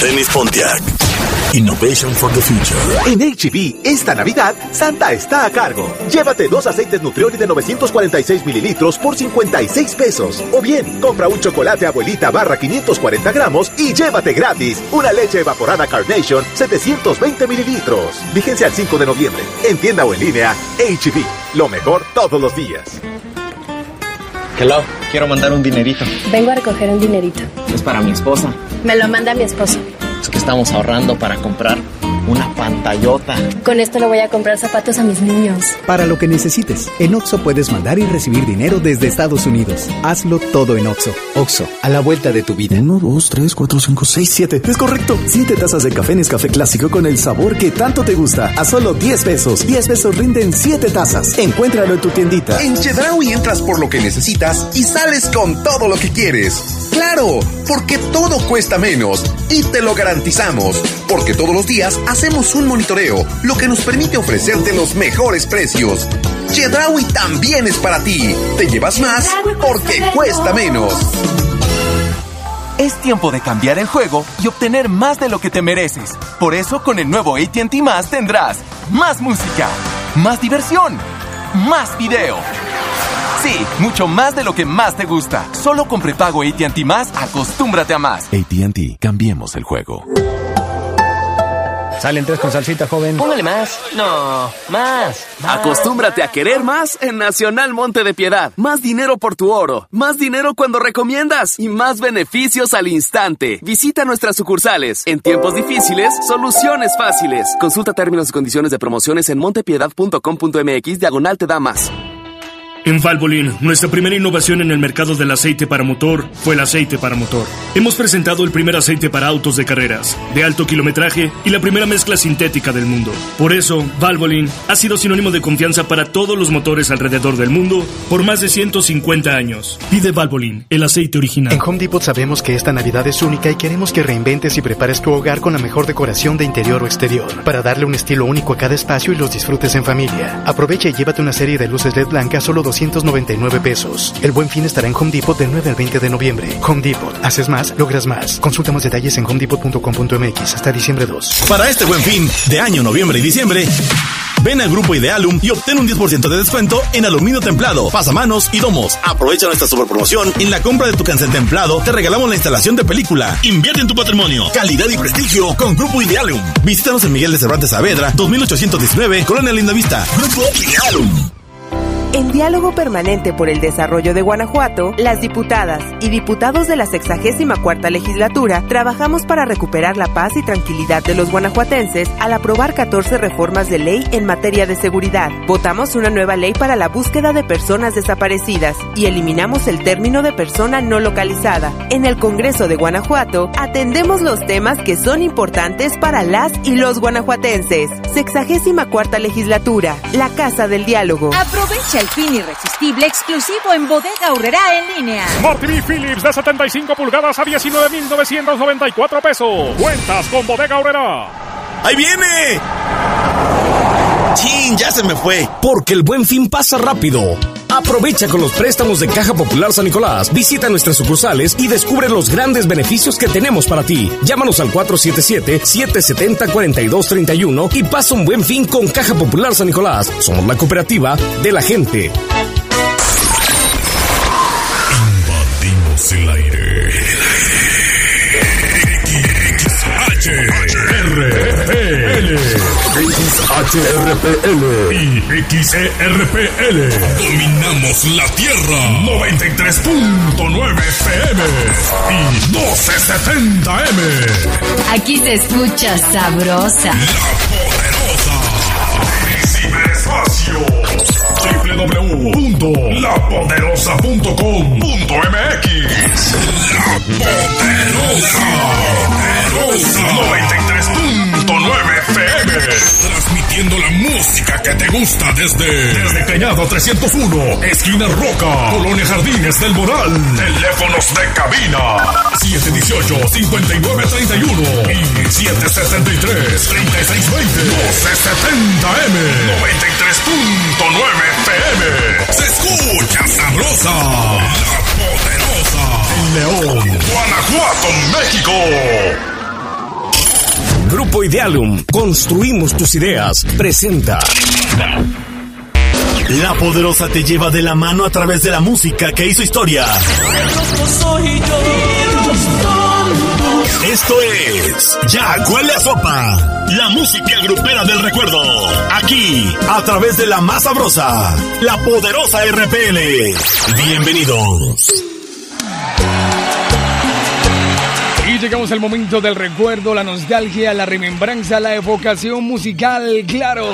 Denis Pontiac. Innovation for the Future. En HB, esta Navidad, Santa está a cargo. Llévate dos aceites Nutrioli de 946 mililitros por 56 pesos. O bien, compra un chocolate abuelita barra 540 gramos y llévate gratis una leche evaporada Carnation 720 mililitros. Vigencia al 5 de noviembre. En tienda o en línea, HB. Lo mejor todos los días. Hello, quiero mandar un dinerito. Vengo a recoger un dinerito. Es para mi esposa. Me lo manda mi esposo. Es que estamos ahorrando para comprar una pantallota. Con esto le voy a comprar zapatos a mis niños. Para lo que necesites, en Oxo puedes mandar y recibir dinero desde Estados Unidos. Hazlo todo en Oxo. Oxo, a la vuelta de tu vida. 1, 2, 3, 4, 5, 6, 7. Es correcto. 7 tazas de café Nescafé clásico con el sabor que tanto te gusta. A solo 10 pesos. 10 pesos rinden 7 tazas. Encuéntralo en tu tiendita. En Chedraui entras por lo que necesitas y sales con todo lo que quieres. Claro, porque todo cuesta menos y te lo garantizamos. Porque todos los días hacemos un monitoreo, lo que nos permite ofrecerte los mejores precios. Chedraui también es para ti. Te llevas más porque cuesta menos. Es tiempo de cambiar el juego y obtener más de lo que te mereces. Por eso, con el nuevo ATT Más tendrás más música, más diversión, más video. Sí, mucho más de lo que más te gusta. Solo con prepago ATT Más, acostúmbrate a más. ATT, cambiemos el juego. Salen tres con salsita, joven. Póngale más. No, más. Acostúmbrate a querer más en Nacional Monte de Piedad. Más dinero por tu oro. Más dinero cuando recomiendas. Y más beneficios al instante. Visita nuestras sucursales. En tiempos difíciles, soluciones fáciles. Consulta términos y condiciones de promociones en montepiedad.com.mx. Diagonal te da más. En Valvoline, nuestra primera innovación en el mercado del aceite para motor fue el aceite para motor. Hemos presentado el primer aceite para autos de carreras, de alto kilometraje y la primera mezcla sintética del mundo. Por eso, Valvoline ha sido sinónimo de confianza para todos los motores alrededor del mundo por más de 150 años. Pide Valvoline, el aceite original. En Home Depot sabemos que esta Navidad es única y queremos que reinventes y prepares tu hogar con la mejor decoración de interior o exterior, para darle un estilo único a cada espacio y los disfrutes en familia. Aprovecha y llévate una serie de luces LED blancas solo 299 pesos. El buen fin estará en Home Depot del 9 al 20 de noviembre. Home Depot. Haces más, logras más. Consulta más detalles en homedepot.com.mx hasta diciembre 2. Para este buen fin de año, noviembre y diciembre, ven al Grupo Idealum y obtén un 10% de descuento en aluminio templado, pasamanos y domos. Aprovecha nuestra superpromoción. En la compra de tu cancel templado, te regalamos la instalación de película. Invierte en tu patrimonio. Calidad y prestigio con Grupo Idealum. Visítanos en Miguel de Cervantes Saavedra, 2819, Colonia Linda Vista. Grupo Idealum. En diálogo permanente por el desarrollo de Guanajuato, las diputadas y diputados de la 64 legislatura trabajamos para recuperar la paz y tranquilidad de los guanajuatenses al aprobar 14 reformas de ley en materia de seguridad. Votamos una nueva ley para la búsqueda de personas desaparecidas y eliminamos el término de persona no localizada. En el Congreso de Guanajuato atendemos los temas que son importantes para las y los guanajuatenses. 64 legislatura, la Casa del Diálogo. Aprovecha el fin irresistible exclusivo en Bodega Urrera en línea. Smart TV Philips de 75 pulgadas a 19,994 pesos. Cuentas con Bodega Urrera. ¡Ahí viene! ¡Chin! Ya se me fue. Porque el buen fin pasa rápido. Aprovecha con los préstamos de Caja Popular San Nicolás. Visita nuestras sucursales y descubre los grandes beneficios que tenemos para ti. Llámanos al 477-770-4231 y pasa un buen fin con Caja Popular San Nicolás. Somos la cooperativa de la gente. Invadimos el aire. XHRPL. XHRPL. Y XERPL. Dominamos la Tierra. 93.9 FM. Y 1270M. Aquí se escucha sabrosa. Ciberespacio. www.lapoderosa.com.mx La Poderosa. Poderosa. 93.9 FM. Transmitiendo la música que te gusta desde, desde Cañada 301, esquina Roca, Colonia Jardines del Moral. Teléfonos de cabina 718-5931 y 773-3620. 1270M. 93.9 FM. Se escucha sabrosa. La poderosa. En León, Guanajuato, México. Grupo Idealum, construimos tus ideas. Presenta. La poderosa te lleva de la mano a través de la música que hizo historia. Esto es Ya huele a sopa. La música grupera del recuerdo. Aquí, a través de la más sabrosa, la poderosa RPL. Bienvenidos. Llegamos al momento del recuerdo, la nostalgia, la remembranza, la evocación musical, claro.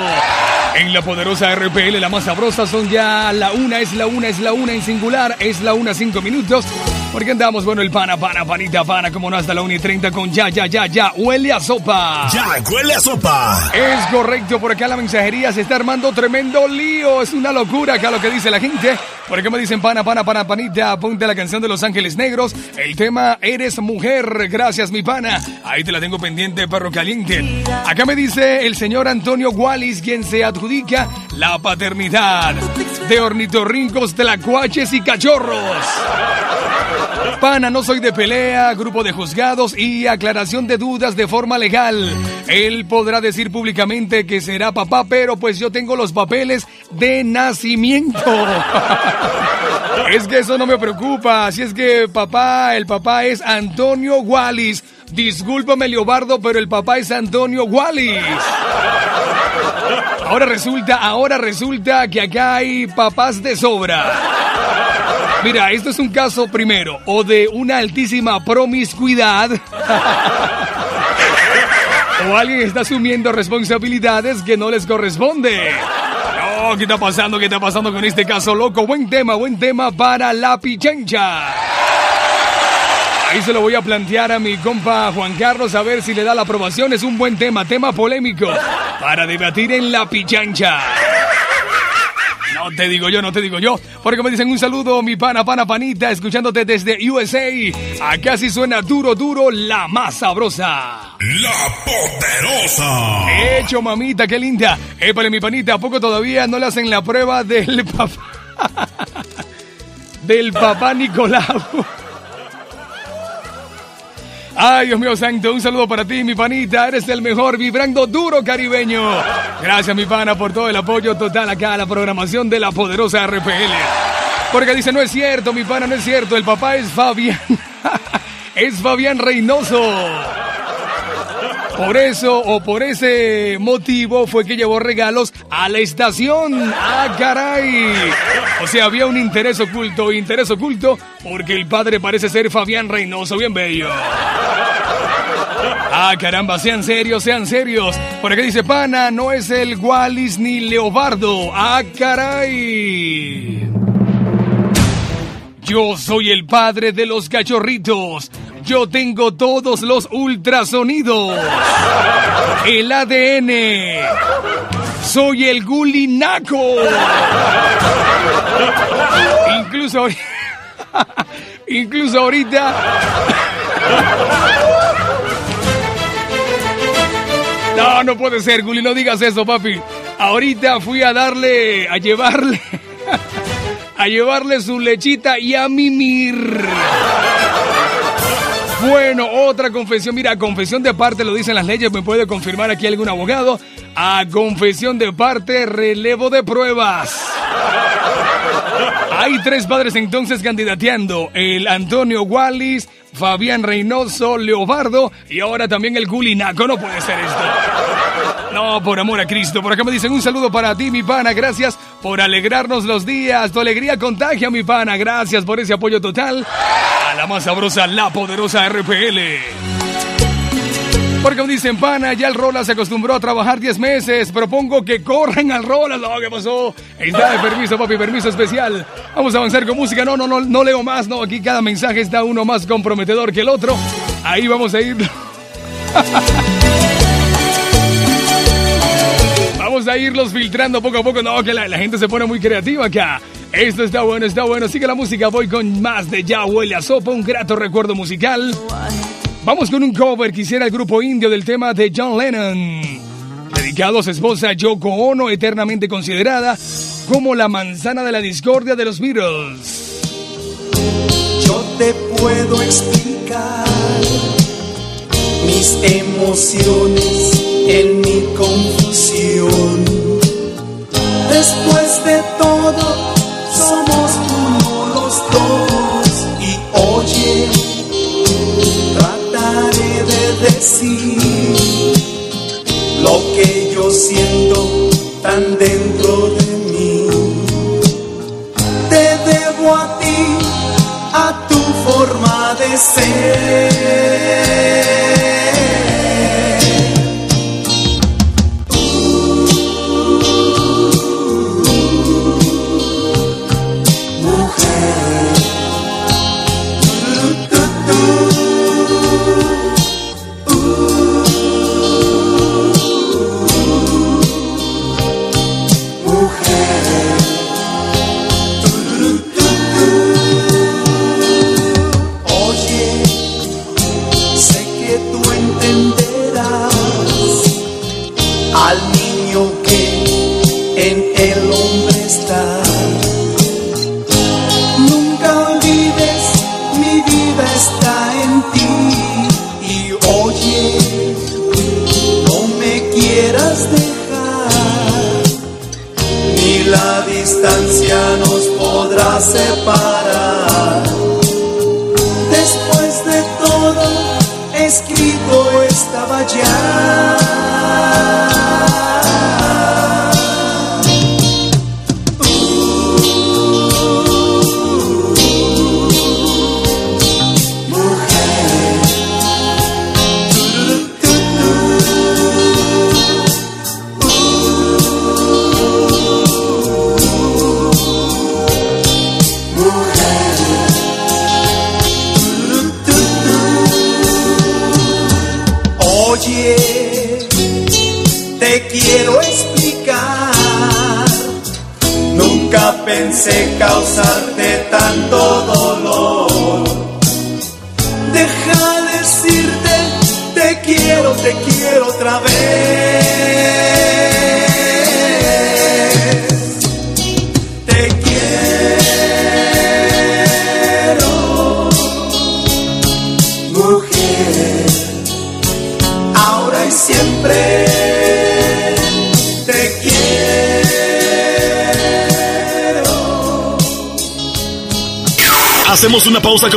En la poderosa RPL, la más sabrosa, son ya la una, es la una, es la una en singular, es la una, cinco minutos. Porque andamos, bueno, el pana, pana, panita, pana, como no hasta la 1 y 30 con ya, ya, ya, ya, huele a sopa. Ya huele a sopa. Es correcto, por acá la mensajería se está armando tremendo lío. Es una locura acá lo que dice la gente. Por acá me dicen pana, pana, pana, panita, ponte la canción de Los Ángeles Negros. El tema Eres Mujer. Gracias, mi pana. Ahí te la tengo pendiente, perro caliente. Acá me dice el señor Antonio Wallis, quien se adjudica la paternidad de ornitorrincos, tlacuaches y cachorros. Pana, no soy de pelea, grupo de juzgados y aclaración de dudas de forma legal. Él podrá decir públicamente que será papá, pero pues yo tengo los papeles de nacimiento. Es que eso no me preocupa. Si es que papá, el papá es Antonio Wallis. Discúlpame, Leobardo, pero el papá es Antonio Wallis. Ahora resulta, ahora resulta que acá hay papás de sobra. Mira, esto es un caso primero, o de una altísima promiscuidad, o alguien está asumiendo responsabilidades que no les corresponde. No, ¿qué está pasando? ¿Qué está pasando con este caso loco? Buen tema, buen tema para la pichencha. Ahí se lo voy a plantear a mi compa Juan Carlos a ver si le da la aprobación. Es un buen tema, tema polémico para debatir en la pichancha. No te digo yo, no te digo yo. Porque me dicen un saludo, mi pana, pana, panita, escuchándote desde USA. Acá sí suena duro, duro, la más sabrosa. La poderosa. Hecho, mamita, qué linda. Épale, mi panita, ¿a poco todavía no le hacen la prueba del papá? del papá Nicolau. Ay, Dios mío santo, un saludo para ti, mi panita. Eres el mejor, vibrando duro caribeño. Gracias, mi pana, por todo el apoyo total acá a la programación de la poderosa RPL. Porque dice, no es cierto, mi pana, no es cierto. El papá es Fabián. es Fabián Reynoso. Por eso o por ese motivo fue que llevó regalos a la estación. ¡Ah, caray! O sea, había un interés oculto, interés oculto, porque el padre parece ser Fabián Reynoso, bien bello. Ah, caramba, sean serios, sean serios. Por acá dice pana, no es el Wallis ni Leobardo. Ah, caray. Yo soy el padre de los cachorritos. Yo tengo todos los ultrasonidos. El ADN. Soy el gulinaco. Incluso, incluso ahorita. No, no puede ser, Guli, no digas eso, papi. Ahorita fui a darle, a llevarle, a llevarle su lechita y a mimir. Bueno, otra confesión. Mira, confesión de parte lo dicen las leyes. ¿Me puede confirmar aquí algún abogado? A confesión de parte, relevo de pruebas. Hay tres padres entonces candidateando. El Antonio Wallis, Fabián Reynoso, Leobardo y ahora también el Gulinaco. No puede ser esto. No, por amor a Cristo. Por acá me dicen un saludo para ti, mi pana. Gracias por alegrarnos los días. Tu alegría contagia, mi pana. Gracias por ese apoyo total. A la más sabrosa, la poderosa RPL. Porque dicen, pana, ya el Rola se acostumbró a trabajar 10 meses. Propongo que corren al Rola. No, ¿qué pasó? Está de permiso, papi, permiso especial. Vamos a avanzar con música. No, no, no, no leo más. No, aquí cada mensaje está uno más comprometedor que el otro. Ahí vamos a ir. Vamos a irlos filtrando poco a poco. No, que la, la gente se pone muy creativa acá. Esto está bueno, está bueno. Sigue la música. Voy con más de Ya huele a sopa. Un grato recuerdo musical. Vamos con un cover que hiciera el grupo indio del tema de John Lennon. Dedicado a su esposa Yoko Ono, eternamente considerada como la manzana de la discordia de los Beatles. Yo te puedo explicar mi mis emociones en mi confusión. Después de todo, somos decir lo que yo siento tan dentro de mí. Te debo a ti, a tu forma de ser. Separar.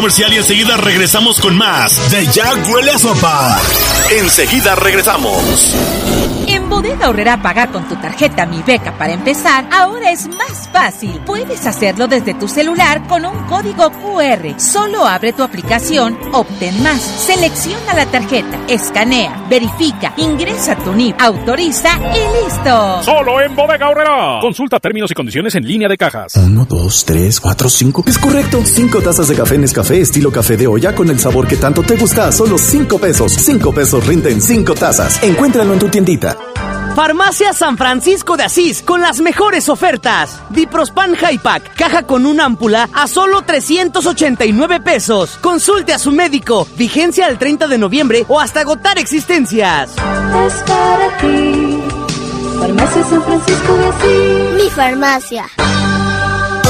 Comercial y enseguida regresamos con más de Ya Huele a Sopa. Enseguida regresamos. En Bodega Horrera pagar con tu tarjeta Mi Beca para empezar, ahora es más fácil. Puedes hacerlo desde tu celular con un código QR. Solo abre tu aplicación, obtén más, selecciona la tarjeta, escanea, verifica, ingresa tu NIP, autoriza y listo. Solo en Bodega Horrera. Consulta términos y condiciones en línea de cajas. Uno, dos, tres, cuatro, cinco. Es correcto. Cinco tazas de café Nescafé estilo café de olla con el sabor que tanto te gusta solo cinco pesos. Cinco pesos rinden cinco tazas. Encuéntralo en tu tiendita. Farmacia San Francisco de Asís con las mejores ofertas. Diprospan High Pack, caja con una ámpula a solo 389 pesos. Consulte a su médico. Vigencia al 30 de noviembre o hasta agotar existencias. Es para ti. Farmacia San Francisco de Asís. Mi farmacia.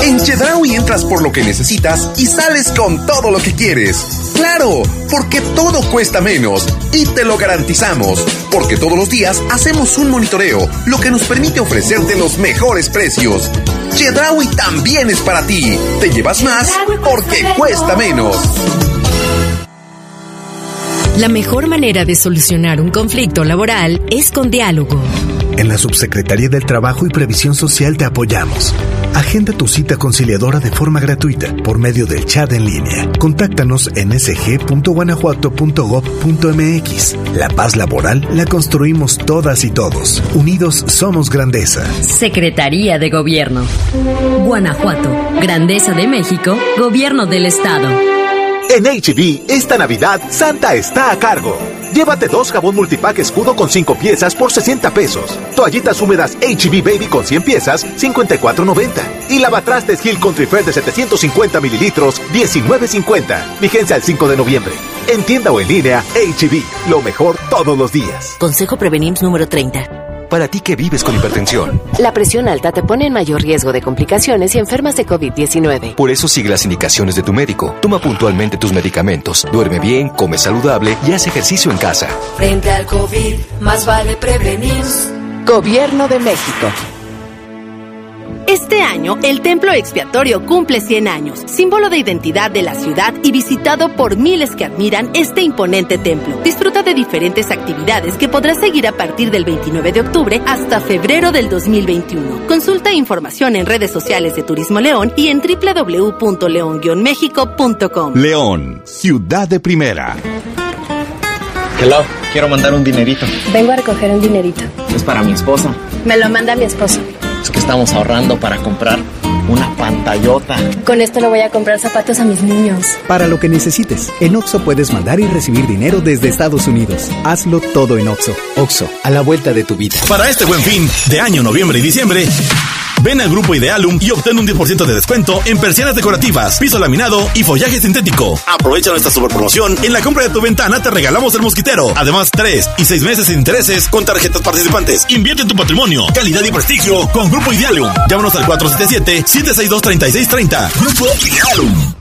En Chedraui entras por lo que necesitas y sales con todo lo que quieres. Claro, porque todo cuesta menos y te lo garantizamos. Porque todos los días hacemos un monitoreo, lo que nos permite ofrecerte los mejores precios. Chedraui también es para ti. Te llevas más porque cuesta menos. La mejor manera de solucionar un conflicto laboral es con diálogo. En la Subsecretaría del Trabajo y Previsión Social te apoyamos. Agenda tu cita conciliadora de forma gratuita por medio del chat en línea. Contáctanos en sg.guanajuato.gov.mx. La paz laboral la construimos todas y todos. Unidos somos grandeza. Secretaría de Gobierno. Guanajuato. Grandeza de México. Gobierno del Estado. En HB, esta Navidad, Santa está a cargo. Llévate dos jabón multipack escudo con 5 piezas por 60 pesos. Toallitas húmedas HB Baby con 100 piezas, 54.90. Y lavatrastes Hill Country Fair de 750 mililitros, 19.50. Vigencia al 5 de noviembre. En tienda o en línea, HB, lo mejor todos los días. Consejo Prevenims número 30. Para ti que vives con hipertensión. La presión alta te pone en mayor riesgo de complicaciones y enfermas de COVID-19. Por eso sigue las indicaciones de tu médico. Toma puntualmente tus medicamentos. Duerme bien, come saludable y haz ejercicio en casa. Frente al COVID, más vale prevenir. Gobierno de México. Este año, el Templo Expiatorio cumple 100 años, símbolo de identidad de la ciudad y visitado por miles que admiran este imponente templo. Disfruta de diferentes actividades que podrás seguir a partir del 29 de octubre hasta febrero del 2021. Consulta información en redes sociales de Turismo León y en www.león-méxico.com. León, ciudad de primera. Hello, quiero mandar un dinerito. Vengo a recoger un dinerito. Es para mi esposa. Me lo manda mi esposo. Es que estamos ahorrando para comprar una pantallota. Con esto le voy a comprar zapatos a mis niños. Para lo que necesites, en Oxo puedes mandar y recibir dinero desde Estados Unidos. Hazlo todo en Oxo. Oxo, a la vuelta de tu vida. Para este buen fin de año, noviembre y diciembre, Ven al grupo Idealum y obtén un 10% de descuento en persianas decorativas, piso laminado y follaje sintético. Aprovecha nuestra super promoción. En la compra de tu ventana te regalamos el mosquitero. Además, 3 y 6 meses sin intereses con tarjetas participantes. Invierte en tu patrimonio, calidad y prestigio con Grupo Idealum. Llámanos al 477-762-3630. Grupo Idealum.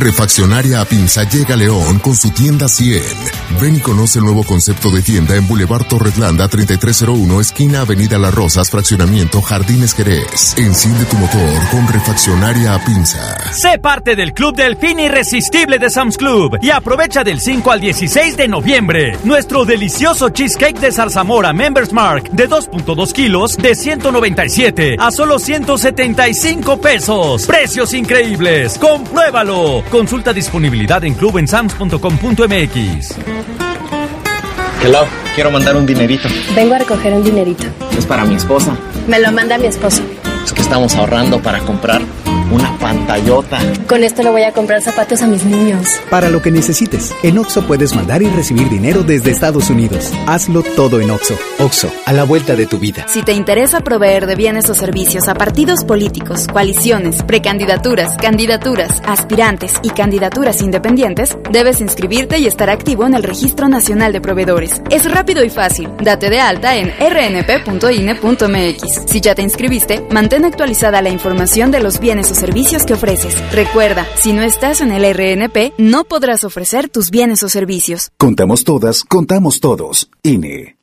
Refaccionaria Apinza llega a León con su tienda 100. Ven y conoce el nuevo concepto de tienda en Boulevard Torretlanda 3301, esquina Avenida Las Rosas, fraccionamiento Jardines Jerez. Enciende tu motor con Refaccionaria Apinza. Sé parte del Club del Fin Irresistible de Sam's Club y aprovecha del 5 al 16 de noviembre. Nuestro delicioso cheesecake de zarzamora Members Mark de 2.2 kilos de 197 a solo 175 pesos. Precios increíbles. Compruébalo. Consulta disponibilidad en clubensams.com.mx. Hello, quiero mandar un dinerito. Vengo a recoger un dinerito. Es para mi esposa. Me lo manda mi esposo. Es que estamos ahorrando para comprar una pantallota. Con esto le voy a comprar zapatos a mis niños. Para lo que necesites, en Oxo puedes mandar y recibir dinero desde Estados Unidos. Hazlo todo en Oxo. Oxo, a la vuelta de tu vida. Si te interesa proveer de bienes o servicios a partidos políticos, coaliciones, precandidaturas, candidaturas, aspirantes y candidaturas independientes, debes inscribirte y estar activo en el Registro Nacional de Proveedores. Es rápido y fácil. Date de alta en rnp.ine.mx. Si ya te inscribiste, mantén actualizada la información de los bienes o servicios que ofreces. Recuerda, si no estás en el RNP, no podrás ofrecer tus bienes o servicios. Contamos todas, contamos todos. INE.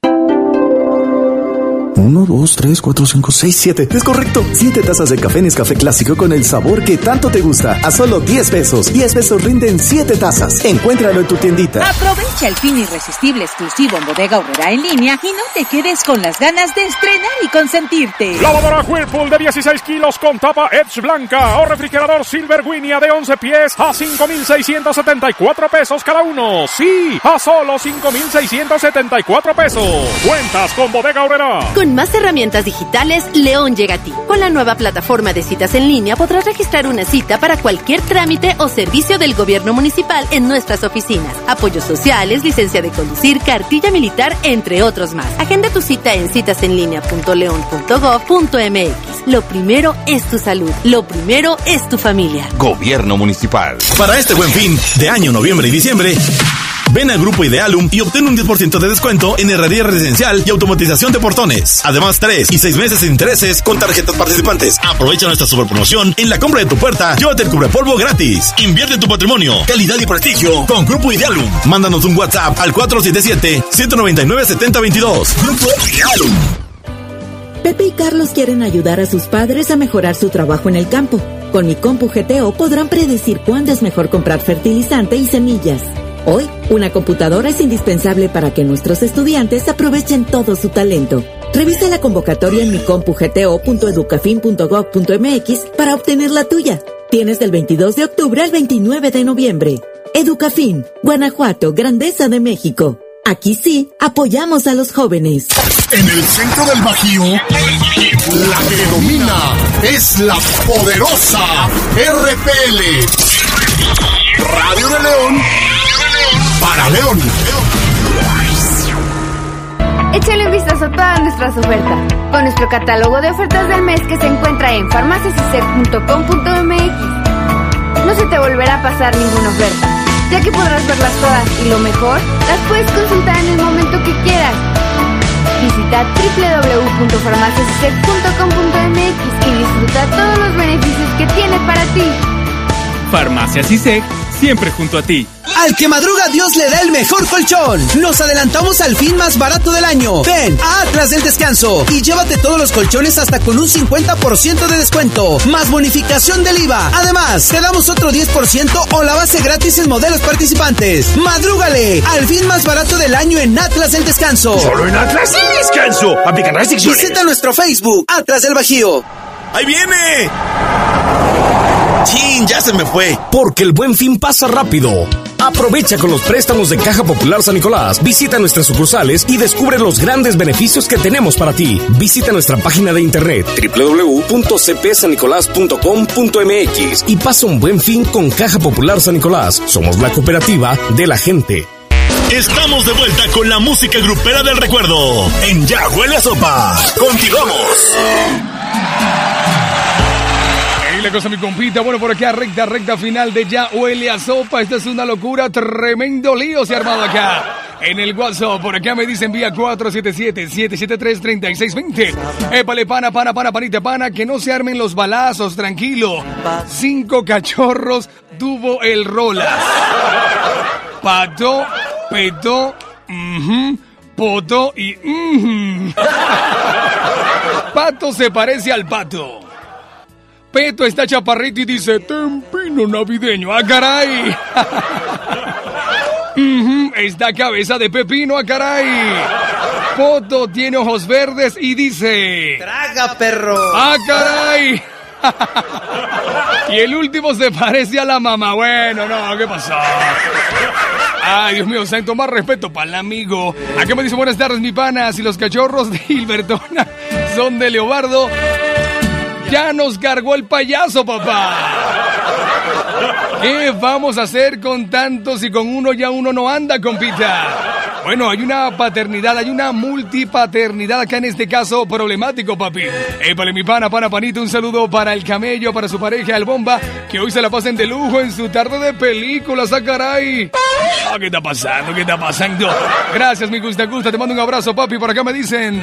1, 2, 3, 4, 5, 6, 7. Es correcto. 7 tazas de café Nescafé clásico con el sabor que tanto te gusta. A solo 10 pesos. 10 pesos rinden 7 tazas. Encuéntralo en tu tiendita. Aprovecha el fin irresistible exclusivo en Bodega Horrera en línea y no te quedes con las ganas de estrenar y consentirte. Lavadora Whirlpool de 16 kilos con tapa Edge blanca o refrigerador Silver Winia de 11 pies a 5,674 pesos cada uno. Sí, a solo 5,674 pesos. Cuentas con Bodega Horrera. Con más herramientas digitales, León llega a ti. Con la nueva plataforma de citas en línea podrás registrar una cita para cualquier trámite o servicio del gobierno municipal en nuestras oficinas. Apoyos sociales, licencia de conducir, cartilla militar, entre otros más. Agenda tu cita en citasenlinea.león.gov.mx. Lo primero es tu salud. Lo primero es tu familia. Gobierno Municipal. Para este buen fin de año, noviembre y diciembre, ven al Grupo Idealum y obtén un 10% de descuento en herrería residencial y automatización de portones. Además, 3 y 6 meses sin intereses con tarjetas participantes. Aprovecha nuestra super promoción. En la compra de tu puerta, llévate el cubrepolvo gratis. Invierte tu patrimonio, calidad y prestigio con Grupo Idealum. Mándanos un WhatsApp al 477-199-7022. Grupo Idealum. Pepe y Carlos quieren ayudar a sus padres a mejorar su trabajo en el campo. Con mi Compu GTO podrán predecir cuándo es mejor comprar fertilizante y semillas. Hoy, una computadora es indispensable para que nuestros estudiantes aprovechen todo su talento. Revisa la convocatoria en micompugto.educafin.gov.mx para obtener la tuya. Tienes del 22 de octubre al 29 de noviembre. Educafin, Guanajuato, Grandeza de México. Aquí sí, apoyamos a los jóvenes. En el centro del Bajío, la que domina es la poderosa RPL. Radio de León para León. Échale un vistazo a todas nuestras ofertas con nuestro catálogo de ofertas del mes que se encuentra en farmaciasysec.com.mx. No se te volverá a pasar ninguna oferta. ya que podrás verlas todas y lo mejor, las puedes consultar en el momento que quieras. Visita www.farmaciasisec.com.mx y disfruta todos los beneficios que tiene para ti. Farmacias ISEC, siempre junto a ti. Al que madruga Dios le da el mejor colchón. Nos adelantamos al fin más barato del año. Ven a Atlas del Descanso y llévate todos los colchones hasta con un 50% de descuento, más bonificación del IVA. Además, te damos otro 10% o la base gratis en modelos participantes. Madrúgale al fin más barato del año en Atlas del Descanso. Solo en Atlas del Descanso. Aplican restricciones. Visita nuestro Facebook, Atlas del Bajío. ¡Ahí viene! ¡Chin! Ya se me fue. Porque el buen fin pasa rápido. Aprovecha con los préstamos de Caja Popular San Nicolás. Visita nuestras sucursales y descubre los grandes beneficios que tenemos para ti. Visita nuestra página de internet www.cpsanicolás.com.mx y pasa un buen fin con Caja Popular San Nicolás. Somos la cooperativa de la gente. Estamos de vuelta con la música grupera del recuerdo. En Ya Huele a Sopa. Continuamos. La cosa, mi compita. Bueno, por acá, recta, recta final de Ya Huele a Sopa. Esta es una locura. Tremendo lío se ha armado acá. En el WhatsApp, por acá me dicen vía 477-773-3620. Épale, pana, pana, pana, panita, pana, que no se armen los balazos, tranquilo. Cinco cachorros tuvo el rolas. Pato, peto, ujú, poto y... ujú. Pato se parece al pato. Peto está chaparrito y dice, tempino navideño, ¡ah, caray! Ujú, Está cabeza de pepino, ¡ah, caray! Poto tiene ojos verdes y dice... Traga, perro. ¡Ah, caray! y el último se parece a la mamá. Bueno, no, ¿qué pasó? Ay, Dios mío, santo, más respeto para el amigo. Acá me dice buenas tardes, mi pana. Si los cachorros de Hilbertona son de Leobardo, ya nos cargó el payaso, papá. ¿Qué vamos a hacer con tantos y con uno ya uno no anda, compita? Bueno, hay una paternidad, hay una multipaternidad acá en este caso problemático, papi. Épale, mi pana, pana, panito, un saludo para el camello, para su pareja, el bomba, que hoy se la pasen de lujo en su tarde de películas, ¡ah, caray! Ah, ¿Qué está pasando? ¿Qué está pasando? Gracias, mi gusta, gusta, te mando un abrazo, papi, por acá me dicen...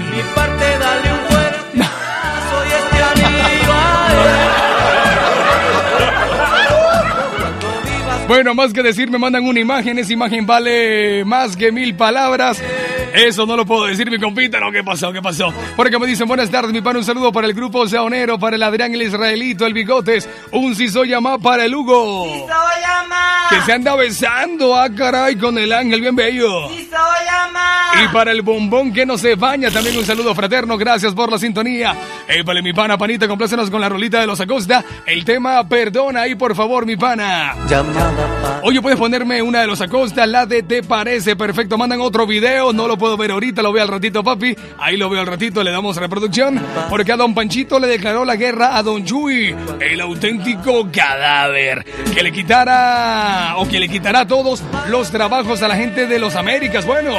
Bueno, más que decir, me mandan una imagen. Esa imagen vale más que mil palabras. Eso no lo puedo decir, mi compita. No, ¿qué pasó? ¿Qué pasó? Porque me dicen buenas tardes, mi pan. Un saludo para el grupo Saonero, para el Adrián, el Israelito, el Bigotes. Un Sisoyama para el Hugo. Que se anda besando, ah, caray, con el ángel bien bello. Y para el bombón que no se baña, también un saludo fraterno. Gracias por la sintonía. Épale, mi pana, panita, complácenos con la rolita de los Acosta. El tema Perdona ahí, por favor, mi pana. Oye, puedes ponerme una de los Acosta, la de Te Parece Perfecto. Mandan otro video, no lo puedo ver ahorita, lo veo al ratito, papi. Ahí lo veo al ratito, le damos reproducción. Porque a Don Panchito le declaró la guerra a Don Chuy, el auténtico cadáver. Que le quitara, o que le quitará todos los trabajos a la gente de los Américas. Bueno,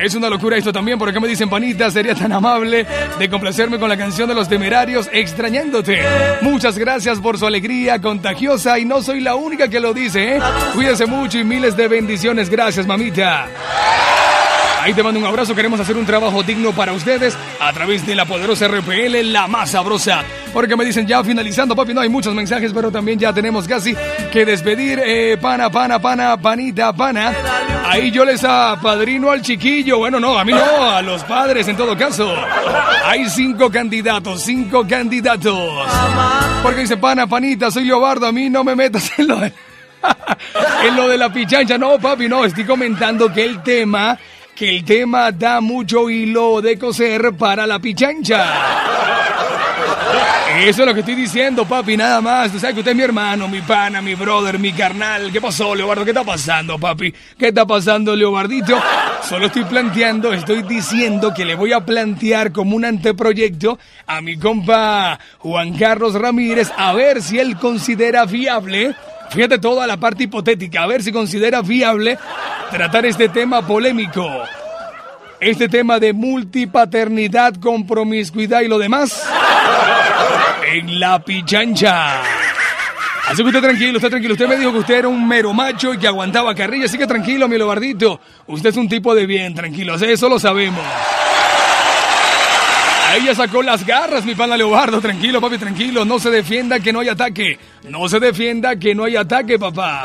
es una locura esto también, porque me dicen, panita, sería tan amable de complacerme con la canción de los temerarios, extrañándote. Muchas gracias por su alegría contagiosa y no soy la única que lo dice, ¿eh? Cuídense mucho y miles de bendiciones. Gracias, mamita. Ahí te mando un abrazo, queremos hacer un trabajo digno para ustedes a través de la poderosa RPL, la más sabrosa. Porque me dicen ya finalizando, papi, no hay muchos mensajes, pero también ya tenemos casi que despedir. Eh, pana, pana, pana, panita, pana. Ahí yo les apadrino al chiquillo. Bueno, no, a mí no, a los padres en todo caso. Hay cinco candidatos, cinco candidatos. Porque dice, pana, panita, soy Leobardo, a mí no me metas en lo en lo de la pichancha. No, papi, no, estoy comentando que el tema que el tema da mucho hilo de coser para la pichancha. Eso es lo que estoy diciendo, papi, nada más. Tú sabes que usted es mi hermano, mi pana, mi brother, mi carnal. ¿Qué pasó, Leobardo? ¿Qué está pasando, papi? ¿Qué está pasando, Leobardito? Solo estoy planteando, estoy diciendo que le voy a plantear como un anteproyecto a mi compa Juan Carlos Ramírez a ver si él considera viable Fíjate toda la parte hipotética, a ver si considera viable tratar este tema polémico. Este tema de multipaternidad, con promiscuidad y lo demás. En la pichancha. Así que usted tranquilo, usted tranquilo. Usted me dijo que usted era un mero macho y que aguantaba carrilla. Así que tranquilo, mi lobardito. Usted es un tipo de bien, tranquilo. Eso lo sabemos. Ya sacó las garras, mi pana Leobardo. Tranquilo, papi, tranquilo. No se defienda que no hay ataque. No se defienda que no hay ataque, papá.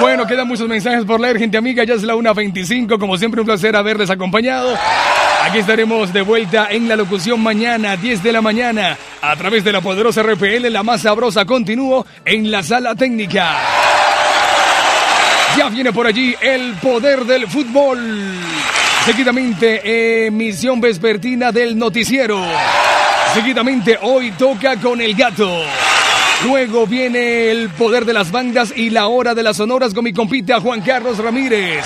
Bueno, quedan muchos mensajes por leer, gente amiga. Ya es la 1.25. Como siempre, un placer haberles acompañado. Aquí estaremos de vuelta en la locución mañana, 10 de la mañana, a través de la poderosa RPL, la más sabrosa. Continúo en la sala técnica. Ya viene por allí el poder del fútbol. Seguidamente, emisión vespertina del noticiero. Seguidamente, hoy toca con el gato. Luego viene el poder de las bandas y la hora de las sonoras con mi compita Juan Carlos Ramírez.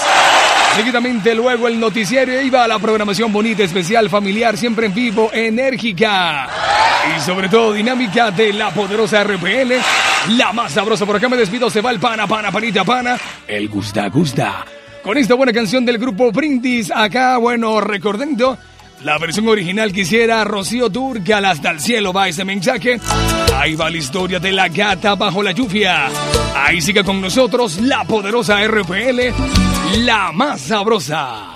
Seguidamente luego el noticiero iba a la programación bonita, especial, familiar, siempre en vivo, enérgica y sobre todo dinámica de la poderosa RPL, la más sabrosa. Por acá me despido, se va el pana, pana, panita, pana, el gusta, gusta. Con esta buena canción del grupo Brindis, acá, bueno, recordando la versión original que hiciera Rocío Turca, hasta el cielo va ese mensaje. Ahí va la historia de la gata bajo la lluvia. Ahí sigue con nosotros la poderosa RPL, la más sabrosa.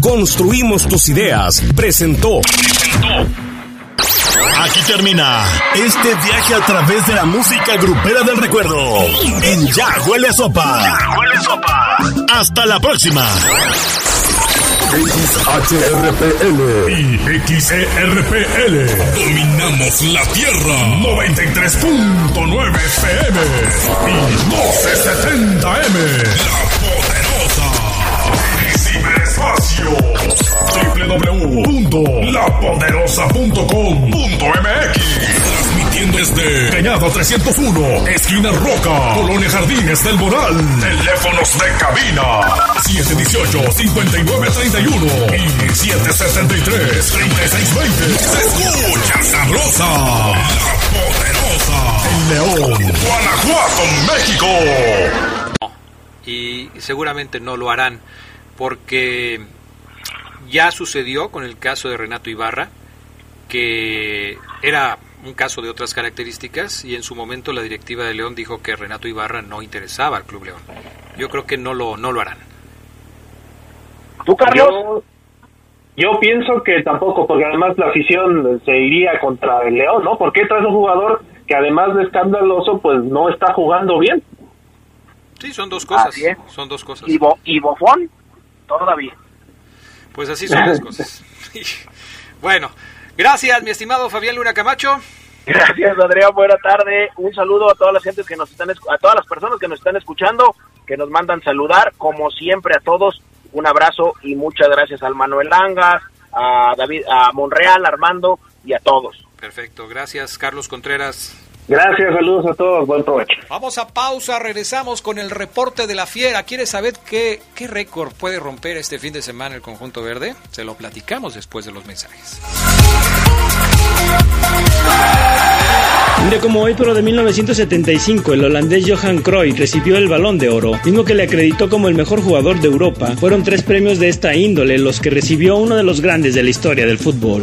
Construimos tus ideas. Presentó. Aquí termina este viaje a través de la música grupera del recuerdo. En Ya Huele a Sopa. Hasta la próxima. XHRPL y XERPL. Dominamos la Tierra. 93.9 FM y 1270M. Ciberespacio. www.lapoderosa.com.mx Transmitiendo desde Peñado 301, esquina Roca, Colonia Jardines del Moral. Teléfonos de cabina 718-5931 y 773-3620. Se escucha sabrosa, la poderosa. El León, Guanajuato, México. y seguramente no lo harán porque ya sucedió con el caso de Renato Ibarra, que era un caso de otras características y en su momento la directiva de León dijo que Renato Ibarra no interesaba al Club León. Yo creo que no lo, no lo harán. ¿Tú, Carlos? Yo, pienso que tampoco, porque además la afición se iría contra el León, ¿no? ¿Por qué traes un jugador que además de escandaloso, pues no está jugando bien? Sí, son dos cosas. Son dos cosas. Y, Bo- y Bofón, todavía. Pues así son las cosas. bueno, gracias, mi estimado Fabián Luna Camacho. Gracias, Adrián. Buena tarde. Un saludo a todas las gentes que nos están, a todas las personas que nos están escuchando, que nos mandan saludar, como siempre a todos. Un abrazo y muchas gracias al Manuel Langas, a David, a Monreal, Armando y a todos. Perfecto, gracias, Carlos Contreras. Gracias, saludos a todos. Buen provecho. Vamos a pausa, regresamos con el reporte de la fiera. ¿Quieres saber qué, qué récord puede romper este fin de semana el conjunto verde? Se lo platicamos después de los mensajes. Un día como hoy, pero de 1975, el holandés Johan Cruyff recibió el Balón de Oro, mismo que le acreditó como el mejor jugador de Europa. Fueron tres premios de esta índole los que recibió uno de los grandes de la historia del fútbol.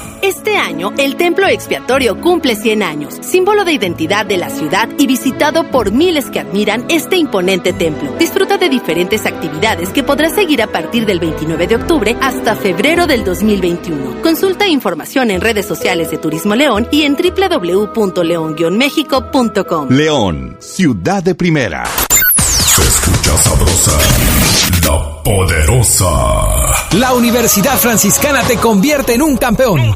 Año, el templo expiatorio cumple 100 años, símbolo de identidad de la ciudad y visitado por miles que admiran este imponente templo. Disfruta de diferentes actividades que podrás seguir a partir del 29 de octubre hasta febrero del 2021. Consulta información en redes sociales de Turismo León y en www.león-méxico.com. León, ciudad de primera. Se escucha sabrosa, la poderosa. La Universidad Franciscana te convierte en un campeón.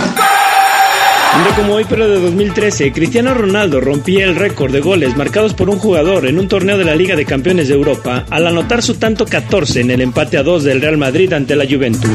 Como hoy, pero de 2013, Cristiano Ronaldo rompía el récord de goles marcados por un jugador en un torneo de la Liga de Campeones de Europa al anotar su tanto 14 en el empate a 2 del Real Madrid ante la Juventus.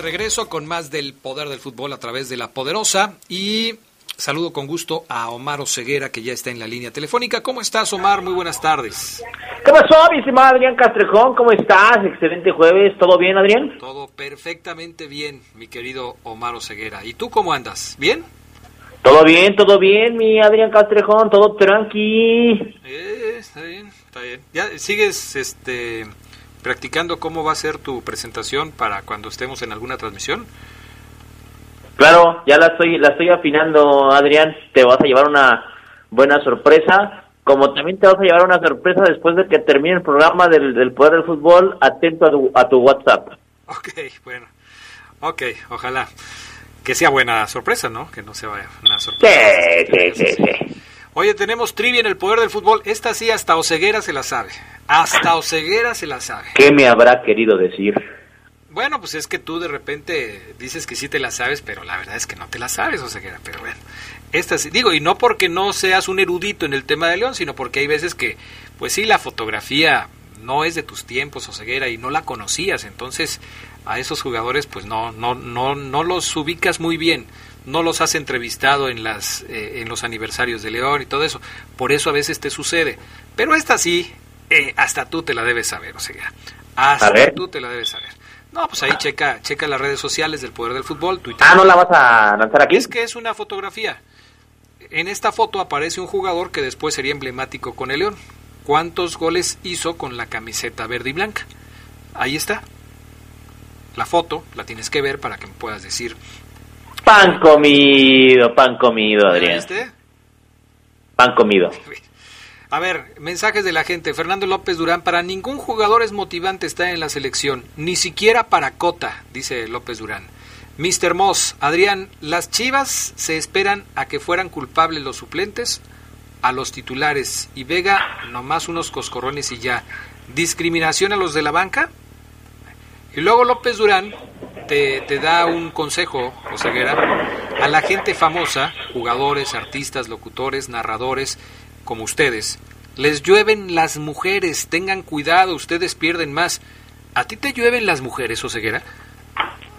De regreso con más del poder del fútbol a través de la poderosa y saludo con gusto a Omar Oseguera que ya está en la línea telefónica. ¿Cómo estás, Omar? Muy buenas tardes. ¿Qué pasó, mi estimado Adrián Castrejón? ¿Cómo estás? Excelente jueves. ¿Todo bien, Adrián? Todo perfectamente bien, mi querido Omar Oseguera. ¿Y tú cómo andas? ¿Bien? Todo bien, todo bien, mi Adrián Castrejón. Todo tranqui. Eh, está bien, está bien. ¿Ya sigues este, practicando cómo va a ser tu presentación para cuando estemos en alguna transmisión? Claro, ya la estoy, la estoy afinando, Adrián. Te vas a llevar una buena sorpresa. Como también te vas a llevar una sorpresa después de que termine el programa del, del Poder del Fútbol, atento a tu, a tu WhatsApp. Ok, bueno. Ok, ojalá. Que sea buena sorpresa, ¿no? Que no sea una sorpresa. Sí, sí, sí, sí. Oye, tenemos trivia en el poder del fútbol. Esta sí, hasta Oceguera se la sabe. Hasta Oceguera se la sabe. ¿Qué me habrá querido decir? Bueno, pues es que tú de repente dices que sí te la sabes, pero la verdad es que no te la sabes, o sea, pero bueno. Esta sí, digo, y no porque no seas un erudito en el tema de León, sino porque hay veces que, pues sí, la fotografía no es de tus tiempos, o ceguera, y no la conocías, entonces a esos jugadores pues no, no, no, no los ubicas muy bien, no los has entrevistado en, las, eh, en los aniversarios de León y todo eso, por eso a veces te sucede, pero esta sí, eh, hasta tú te la debes saber, o sea, hasta tú te la debes saber. No, pues ahí checa, checa las redes sociales del Poder del Fútbol, Twitter. Ah, ¿no la vas a lanzar aquí? Es que es una fotografía. En esta foto aparece un jugador que después sería emblemático con el León. ¿Cuántos goles hizo con la camiseta verde y blanca? Ahí está. La foto la tienes que ver para que me puedas decir. Pan comido, pan comido, Adrián. ¿Viste? Pan comido. A ver, mensajes de la gente. Fernando López Durán, para ningún jugador es motivante estar en la selección, ni siquiera para Cota, dice López Durán. Mr. Moss, Adrián, ¿las Chivas se esperan a que fueran culpables los suplentes? A los titulares y Vega, nomás unos coscorrones y ya. ¿Discriminación a los de la banca? Y luego López Durán te, te da un consejo, Oseguera, a la gente famosa, jugadores, artistas, locutores, narradores, como ustedes, les llueven las mujeres, tengan cuidado, ustedes pierden más. ¿A ti te llueven las mujeres, Oseguera?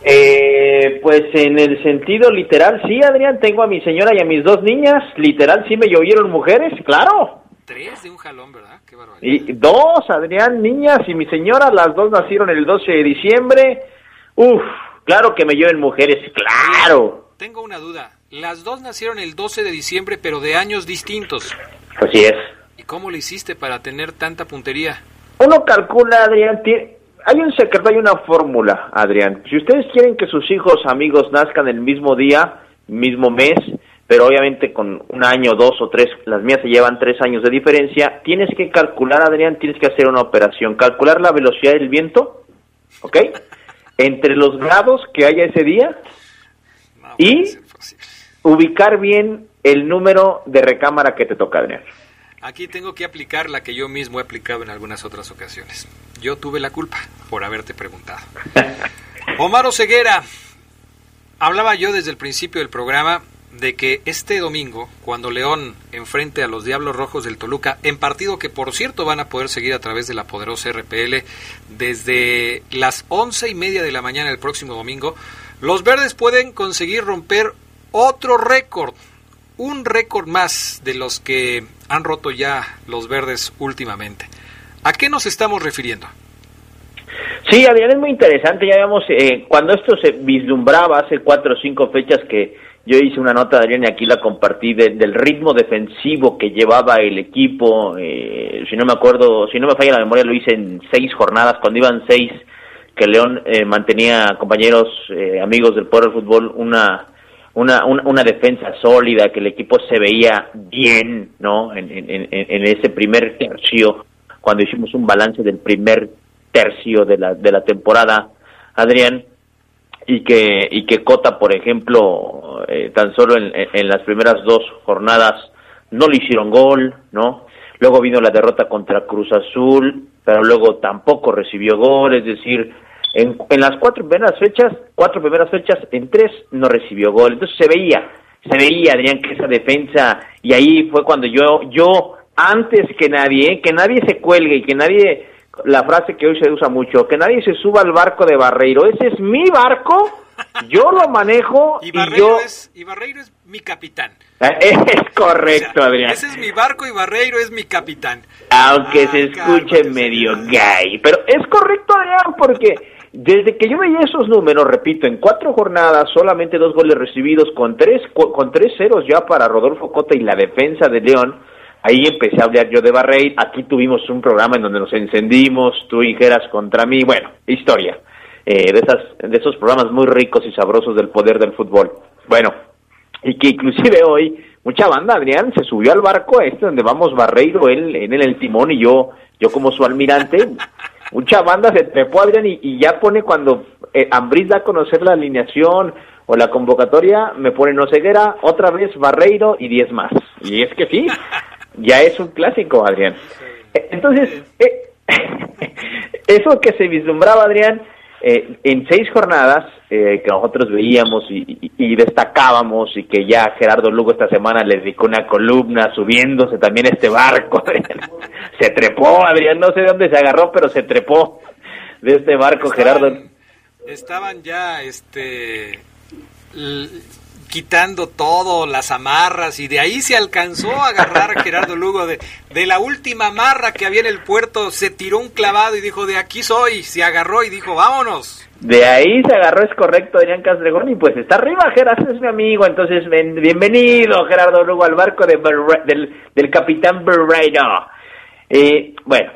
Eh, pues en el sentido literal, sí, Adrián, tengo a mi señora y a mis dos niñas, literal, sí me llovieron mujeres, claro. Tres de un jalón, ¿verdad? Qué barbaridad. Y dos, Adrián, niñas y mi señora, las dos nacieron el 12 de diciembre. Uf, claro que me llueven mujeres, claro. Tengo una duda. Las dos nacieron el 12 de diciembre, pero de años distintos. Así es. ¿Y cómo le hiciste para tener tanta puntería? Uno calcula, Adrián, hay un secreto, hay una fórmula, Adrián. Si ustedes quieren que sus hijos, amigos, nazcan el mismo día, mismo mes, pero obviamente con un año, dos o tres, las mías se llevan tres años de diferencia, tienes que calcular, Adrián, tienes que hacer una operación, calcular la velocidad del viento, ¿ok? Entre los grados que haya ese día y ubicar bien el número de recámara que te toca, Adrián. Aquí tengo que aplicar la que yo mismo he aplicado en algunas otras ocasiones. Yo tuve la culpa por haberte preguntado. Omar Ceguera, hablaba yo desde el principio del programa de que este domingo, cuando León enfrente a los Diablos Rojos del Toluca, en partido que por cierto van a poder seguir a través de la poderosa RPL desde las once y media de la mañana el próximo domingo, los verdes pueden conseguir romper otro récord, un récord más de los que han roto ya los verdes últimamente. ¿A qué nos estamos refiriendo? Sí, Adrián, es muy interesante. Ya vemos, eh, cuando esto se vislumbraba hace cuatro o cinco fechas que yo hice una nota, Adrián, y aquí la compartí, de- del ritmo defensivo que llevaba el equipo. eh, si no me acuerdo, si no me falla la memoria, lo hice en seis jornadas, cuando iban seis, que León eh, mantenía, compañeros, eh, amigos del Poder del Fútbol, una, una, una, una defensa sólida, que el equipo se veía bien, ¿no? En, en, en, en ese primer tercio, cuando hicimos un balance del primer tercio de la, de la temporada, Adrián, y que, y que Cota, por ejemplo, eh, tan solo en, en- las primeras dos jornadas no le hicieron gol, ¿no? Luego vino la derrota contra Cruz Azul, pero luego tampoco recibió gol, es decir, en, en las cuatro primeras fechas, cuatro primeras fechas, en tres no recibió gol. Entonces se veía, se veía, Adrián, que esa defensa, y ahí fue cuando yo, yo, antes que nadie, ¿eh? que nadie se cuelgue y que nadie, la frase que hoy se usa mucho, que nadie se suba al barco de Barreiro, ese es mi barco, yo lo manejo Y y, Barreiro, yo... es, y Barreiro es mi capitán. Es correcto, Adrián. Ese es mi barco y Barreiro es mi capitán. Aunque se escuche medio gay. Pero es correcto, Adrián, porque desde que yo veía esos números, repito, en cuatro jornadas, solamente dos goles recibidos, con tres, con tres ceros ya para Rodolfo Cota y la defensa de León, ahí empecé a hablar yo de Barreiro. Aquí tuvimos un programa en donde nos encendimos, tú dijeras contra mí, bueno, historia. eh, de, esas, de esos programas muy ricos y sabrosos del poder del fútbol. Bueno, y que inclusive hoy mucha banda, Adrián, se subió al barco este donde vamos Barreiro, él en el, timón y yo, yo como su almirante. mucha banda se trepó, Adrián, y, y ya pone cuando eh, Ambriz da a conocer la alineación o la convocatoria, me pone no ceguera, otra vez Barreiro y 10 más. Y es que sí, ya es un clásico, Adrián. Entonces, eh, eso que se vislumbraba, Adrián, eh, en seis jornadas eh, que nosotros veíamos y, y- y destacábamos y que ya Gerardo Lugo esta semana le dedicó una columna subiéndose también a este barco. se trepó, Adrián, no sé de dónde se agarró, pero se trepó de este barco, Gerardo. Estaban ya este quitando todo, las amarras, y de ahí se alcanzó a agarrar a Gerardo Lugo de, de la última amarra que había en el puerto, se tiró un clavado y dijo, de aquí soy, se agarró y dijo, vámonos. De ahí se agarró, es correcto, Adrián Castregón, y pues está arriba, Gerardo es mi amigo, entonces ven- bienvenido, Gerardo Lugo, al barco de del, del capitán Berreiro. Eh, bueno,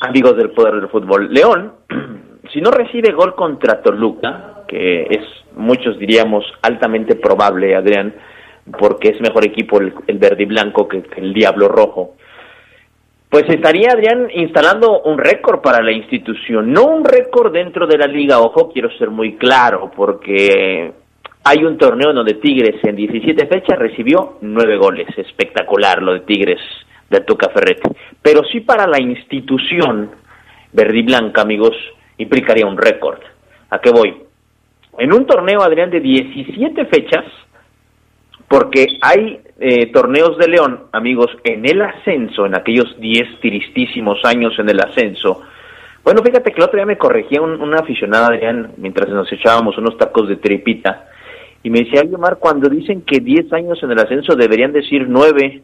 amigos del poder del fútbol, León, si no recibe gol contra Toluca, que es, muchos diríamos, altamente probable, Adrián, porque es mejor equipo el, el verde y blanco que, el diablo rojo, pues estaría Adrián instalando un récord para la institución, no un récord dentro de la liga, ojo, quiero ser muy claro, porque hay un torneo donde Tigres en 17 fechas recibió 9 goles, espectacular lo de Tigres de Tuca Ferretti, pero sí para la institución verde y blanca, amigos, implicaría un récord. ¿A qué voy? En un torneo, Adrián, de 17 fechas, porque hay eh, torneos de León, amigos, en el ascenso, en aquellos 10 tristísimos años en el ascenso. Bueno, fíjate que el otro día me corregía un, una aficionada, Adrián, mientras nos echábamos unos tacos de tripita, y me decía, "Oye, Omar, cuando dicen que 10 años en el ascenso deberían decir 9,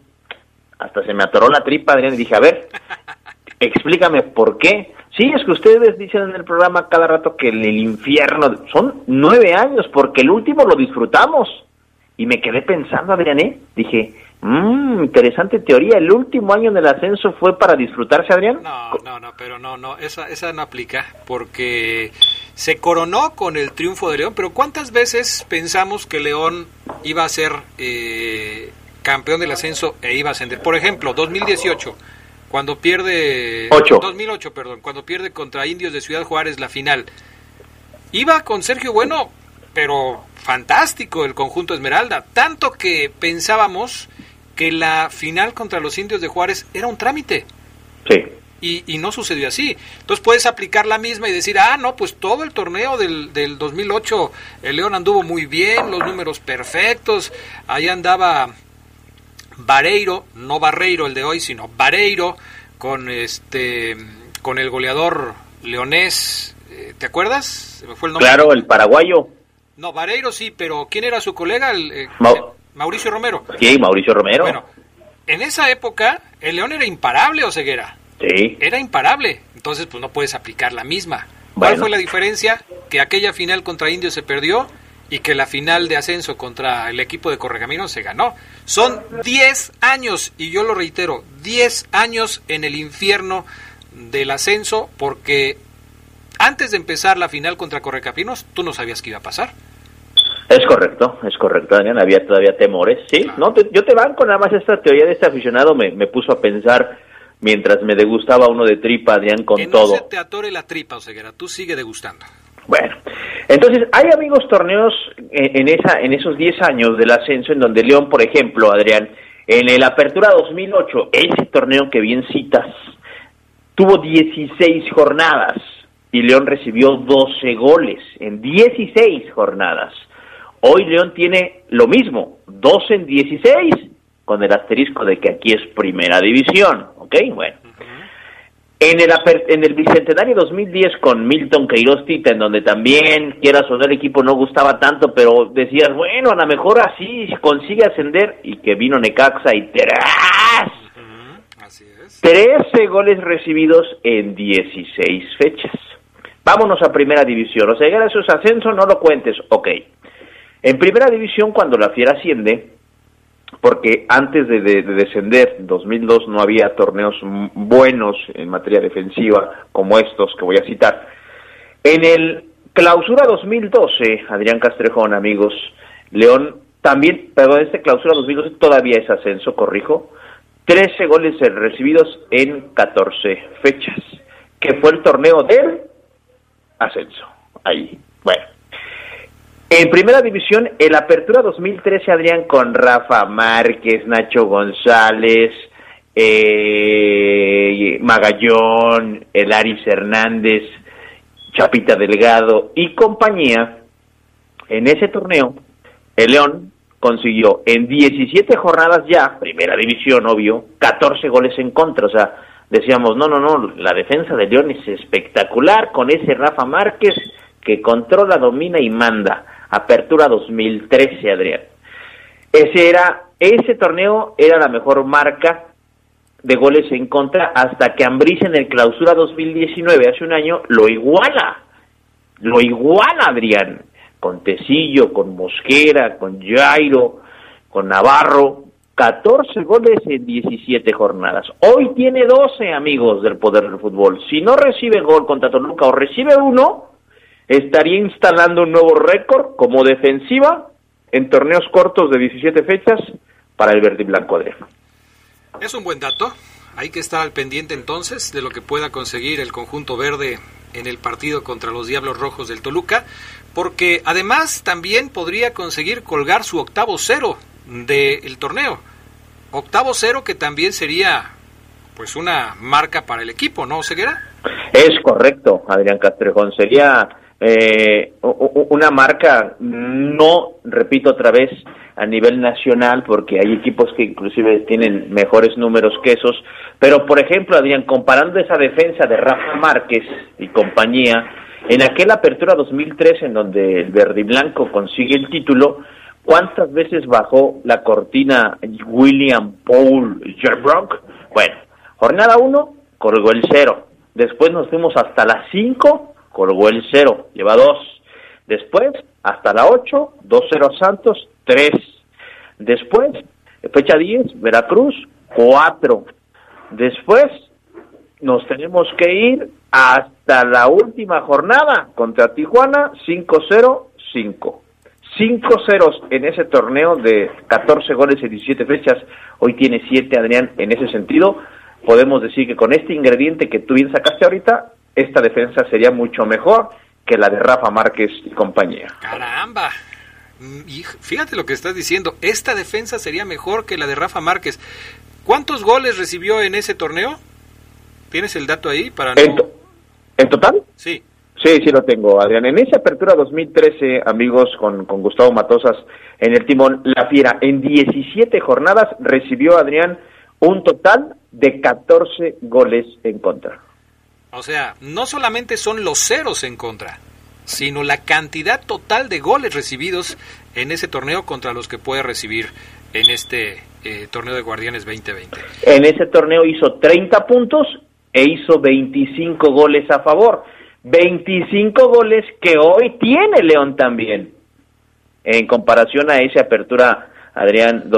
hasta se me atoró la tripa, Adrián, y dije, a ver, explícame por qué. Sí, es que ustedes dicen en el programa cada rato que el, infierno son nueve años, porque el último lo disfrutamos. Y me quedé pensando, Adrián, ¿eh? Dije, mmm, interesante teoría. ¿El último año en el ascenso fue para disfrutarse, Adrián? No, no, no, pero no, no, esa, esa no aplica, porque se coronó con el triunfo de León, pero ¿cuántas veces pensamos que León iba a ser eh, campeón del ascenso e iba a ascender? Por ejemplo, 2018, cuando pierde... Ocho. 2008, perdón, cuando pierde contra Indios de Ciudad Juárez la final. Iba con Sergio Bueno, pero fantástico el conjunto Esmeralda, tanto que pensábamos que la final contra los Indios de Juárez era un trámite. Sí. Y, y no sucedió así. Entonces puedes aplicar la misma y decir, ah, no, pues todo el torneo del, del 2008, el León anduvo muy bien, los números perfectos, ahí andaba Vareiro, no Barreiro el de hoy, sino Vareiro, con este con el goleador leonés, eh, ¿te acuerdas? Se me fue el nombre. Claro, el paraguayo. No, Vareiro sí, pero ¿quién era su colega? El, eh, Mau- Mauricio Romero. Sí, Mauricio Romero. Bueno, en esa época el León era imparable o ceguera. Sí. Era imparable. Entonces, pues no puedes aplicar la misma. ¿Cuál Bueno. fue la diferencia? Que aquella final contra Indios se perdió y que la final de ascenso contra el equipo de Correcaminos se ganó. Son 10 años, y yo lo reitero, 10 años en el infierno del ascenso porque antes de empezar la final contra Correcaminos, tú no sabías qué iba a pasar. Es correcto, es correcto, Adrián. Había todavía temores. Sí, no, te- yo te banco nada más esta teoría de este aficionado. Me, me puso a pensar mientras me degustaba uno de tripa, Adrián, con que no todo. se te atore la tripa, Oseguera. Tú sigue degustando. Entonces hay amigos torneos en, en esa en esos 10 años del ascenso en donde León, por ejemplo, Adrián, en el Apertura 2008, ese torneo que bien citas, tuvo 16 jornadas y León recibió 12 goles en 16 jornadas. Hoy León tiene lo mismo, 12 en 16, con el asterisco de que aquí es primera división, ¿ok? Bueno. En el, en el Bicentenario 2010 con Milton Queiroz Tita, en donde también, quieras o no, el equipo no gustaba tanto, pero decías, bueno, a lo mejor así consigue ascender, y que vino Necaxa y ¡tras! 13 goles recibidos en 16 fechas. Vámonos a Primera División. O sea, eso es ascenso, no lo cuentes. Ok. En Primera División, cuando la Fiera asciende, porque antes de, de- de descender, en 2002 no había torneos buenos en materia defensiva como estos que voy a citar. En el clausura 2012, Adrián Castrejón, amigos, León también, perdón, este clausura 2012 todavía es ascenso, corrijo, 13 goles recibidos en 14 fechas, que fue el torneo del ascenso. Ahí, bueno. En primera división, el Apertura 2013, Adrián, con Rafa Márquez, Nacho González, eh, Magallón, el Aris Hernández, Chapita Delgado y compañía, en ese torneo, el León consiguió en 17 jornadas ya, primera división, obvio, 14 goles en contra. O sea, decíamos, no, no, no, la defensa de León es espectacular con ese Rafa Márquez que controla, domina y manda. Apertura 2013, Adrián. Ese era, ese torneo era la mejor marca de goles en contra hasta que Ambriz en el clausura 2019, hace un año, lo iguala. Lo iguala, Adrián. Con Tecillo, con Mosquera, con Jairo, con Navarro. 14 goles en 17 jornadas. Hoy tiene 12 amigos del poder del fútbol. Si no recibe gol contra Toluca o recibe uno, estaría instalando un nuevo récord como defensiva en torneos cortos de 17 fechas para el verde y blanco Adrián. Es un buen dato. Hay que estar al pendiente entonces de lo que pueda conseguir el conjunto verde en el partido contra los Diablos Rojos del Toluca, porque además también podría conseguir colgar su octavo cero del torneo. Octavo cero que también sería pues una marca para el equipo, ¿no, Ceguera? Es correcto, Adrián Castrejón. Sería eh, una marca, no, repito otra vez, a nivel nacional, porque hay equipos que inclusive tienen mejores números que esos, pero por ejemplo, Adrián, comparando esa defensa de Rafa Márquez y compañía, en aquella apertura 2003 en donde el verde y blanco consigue el título, ¿cuántas veces bajó la cortina William Paul Gerbrock? Bueno, jornada 1, colgó el 0. Después nos fuimos hasta las 5, colgó el 0, lleva 2. Después, hasta la 8, 2-0 Santos, 3. Después, fecha 10, Veracruz, 4. Después, nos tenemos que ir hasta la última jornada contra Tijuana, 5-0, 5. 5 ceros en ese torneo de 14 goles en 17 fechas. Hoy tiene 7, Adrián, en ese sentido. Podemos decir que con este ingrediente que tú bien sacaste ahorita, esta defensa sería mucho mejor que la de Rafa Márquez y compañía. Caramba. Mm, fíjate lo que estás diciendo. Esta defensa sería mejor que la de Rafa Márquez. ¿Cuántos goles recibió en ese torneo? ¿Tienes el dato ahí para no... ¿En, ¿En total? Sí. Sí, sí lo tengo, Adrián. En esa apertura 2013, amigos, con, con Gustavo Matosas en el timón, La Fiera, en 17 jornadas recibió, Adrián, un total de 14 goles en contra. O sea, no solamente son los ceros en contra, sino la cantidad total de goles recibidos en ese torneo contra los que puede recibir en este eh, torneo de Guardianes 2020. En ese torneo hizo 30 puntos e hizo 25 goles a favor. 25 goles que hoy tiene León también, en comparación a esa apertura, Adrián,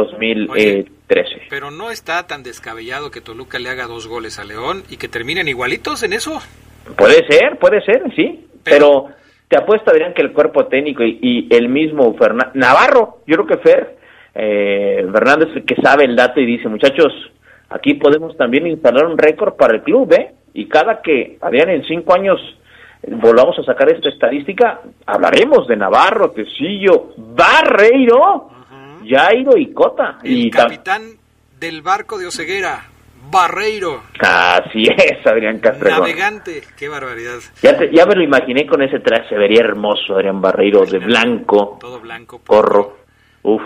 2013. pero no está tan descabellado que Toluca le haga dos goles a León y que terminen igualitos en eso. Puede ser, puede ser, sí, pero, te apuesto, Adrián, que el cuerpo técnico y, el mismo Fernández, Navarro, yo creo que Fer, eh, Fernández, que sabe el dato y dice, muchachos, aquí podemos también instalar un récord para el club, ¿eh? Y cada que, Adrián, en cinco años volvamos a sacar esta estadística, hablaremos de Navarro, Tecillo, Barreiro, Jairo y Cota. El y capitán del barco de Oceguera, Barreiro. Así es, Adrián Castrejón. Navegante, qué barbaridad. Ya, ya me lo imaginé con ese traje, se vería hermoso Adrián Barreiro, de blanco. Todo blanco. Corro. Uf.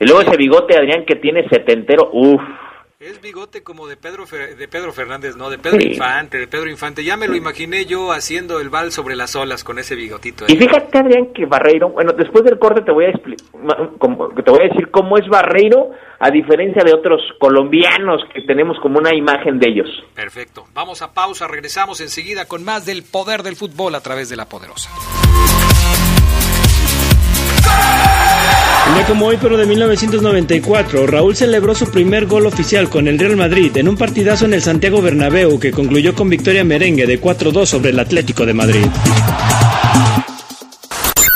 Y luego ese bigote, Adrián, que tiene setentero, uf. Es bigote como de Pedro, de Pedro Fernández, ¿no? De Pedro Infante, de Pedro Infante. Ya me lo imaginé yo haciendo el bal sobre las olas con ese bigotito. Y fíjate, Adrián, que Barreiro, bueno, después del corte te voy a te voy a decir cómo es Barreiro a diferencia de otros colombianos que tenemos como una imagen de ellos. Perfecto. Vamos a pausa, regresamos enseguida con más del poder del fútbol a través de la poderosa. Día como hoy, pero de 1994, Raúl celebró su primer gol oficial con el Real Madrid en un partidazo en el Santiago Bernabéu que concluyó con victoria merengue de 4-2 sobre el Atlético de Madrid.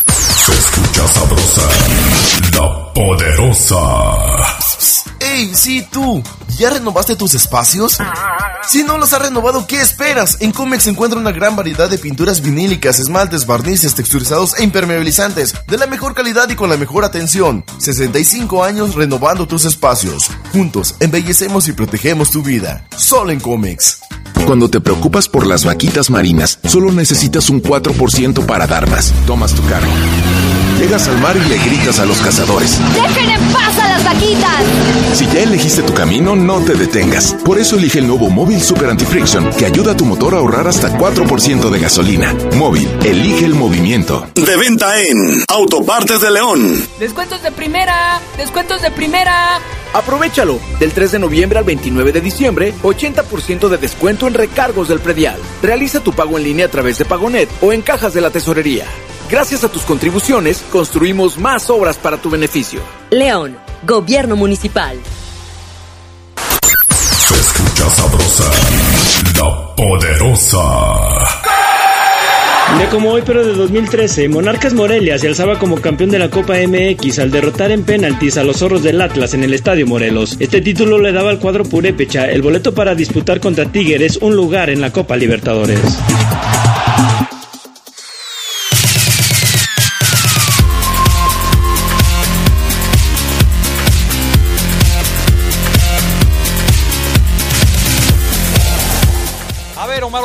Se escucha sabrosa, la poderosa. ¡Ey, sí, tú! ¿Ya renovaste tus espacios? Si no los has renovado, ¿qué esperas? En Comex se encuentra una gran variedad de pinturas vinílicas, esmaltes, barnices, texturizados e impermeabilizantes, de la mejor calidad y con la mejor atención. 65 años renovando tus espacios. Juntos, embellecemos y protegemos tu vida. Solo en Comex. Cuando te preocupas por las vaquitas marinas, solo necesitas un 4% para dar más. Tomas tu carro. Llegas al mar y le gritas a los cazadores. ¡Dejen en paz a las vaquitas! Si ya elegiste tu camino, no te detengas. Por eso elige el nuevo Móvil Super Anti-Friction, que ayuda a tu motor a ahorrar hasta 4% de gasolina. Móvil, elige el movimiento. De venta en Autopartes de León. Descuentos de primera, descuentos de primera. Aprovechalo. Del 3 de noviembre al 29 de diciembre, 80% de descuento en recargos del predial. Realiza tu pago en línea a través de Pagonet o en cajas de la tesorería. Gracias a tus contribuciones, construimos más obras para tu beneficio. León, Gobierno Municipal. Se escucha sabrosa, la poderosa. Día como hoy, pero de 2013, Monarcas Morelia se alzaba como campeón de la Copa MX al derrotar en penaltis a los zorros del Atlas en el Estadio Morelos. Este título le daba al cuadro Purépecha el boleto para disputar contra Tigres un lugar en la Copa Libertadores.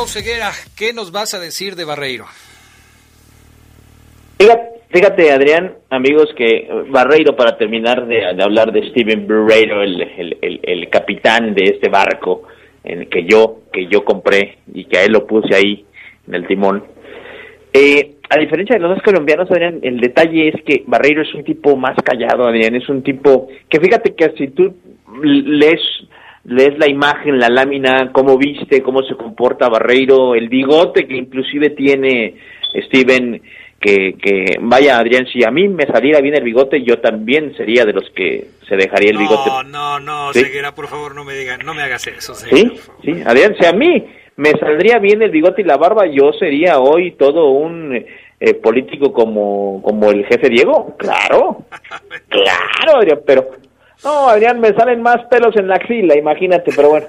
Ceguera, ¿qué nos vas a decir de Barreiro? Fíjate, Adrián, amigos, que Barreiro, para terminar de, hablar de Steven Barreiro, el, el, el, capitán de este barco en que yo, que yo compré y que a él lo puse ahí en el timón. Eh, a diferencia de los dos colombianos, Adrián, el detalle es que Barreiro es un tipo más callado, Adrián, es un tipo que fíjate que si tú lees lees la imagen, la lámina, cómo viste, cómo se comporta Barreiro, el bigote que inclusive tiene Steven, que, que vaya Adrián, si a mí me saliera bien el bigote, yo también sería de los que se dejaría el bigote. No, no, no, ¿Sí? Ceguera, por favor, no me digas, no me hagas eso. Sí, sí, Adrián, si a mí me saldría bien el bigote y la barba, yo sería hoy todo un eh, político como, como el jefe Diego. Claro, claro, Adrián, pero no, Adrián, me salen más pelos en la axila, imagínate, pero bueno.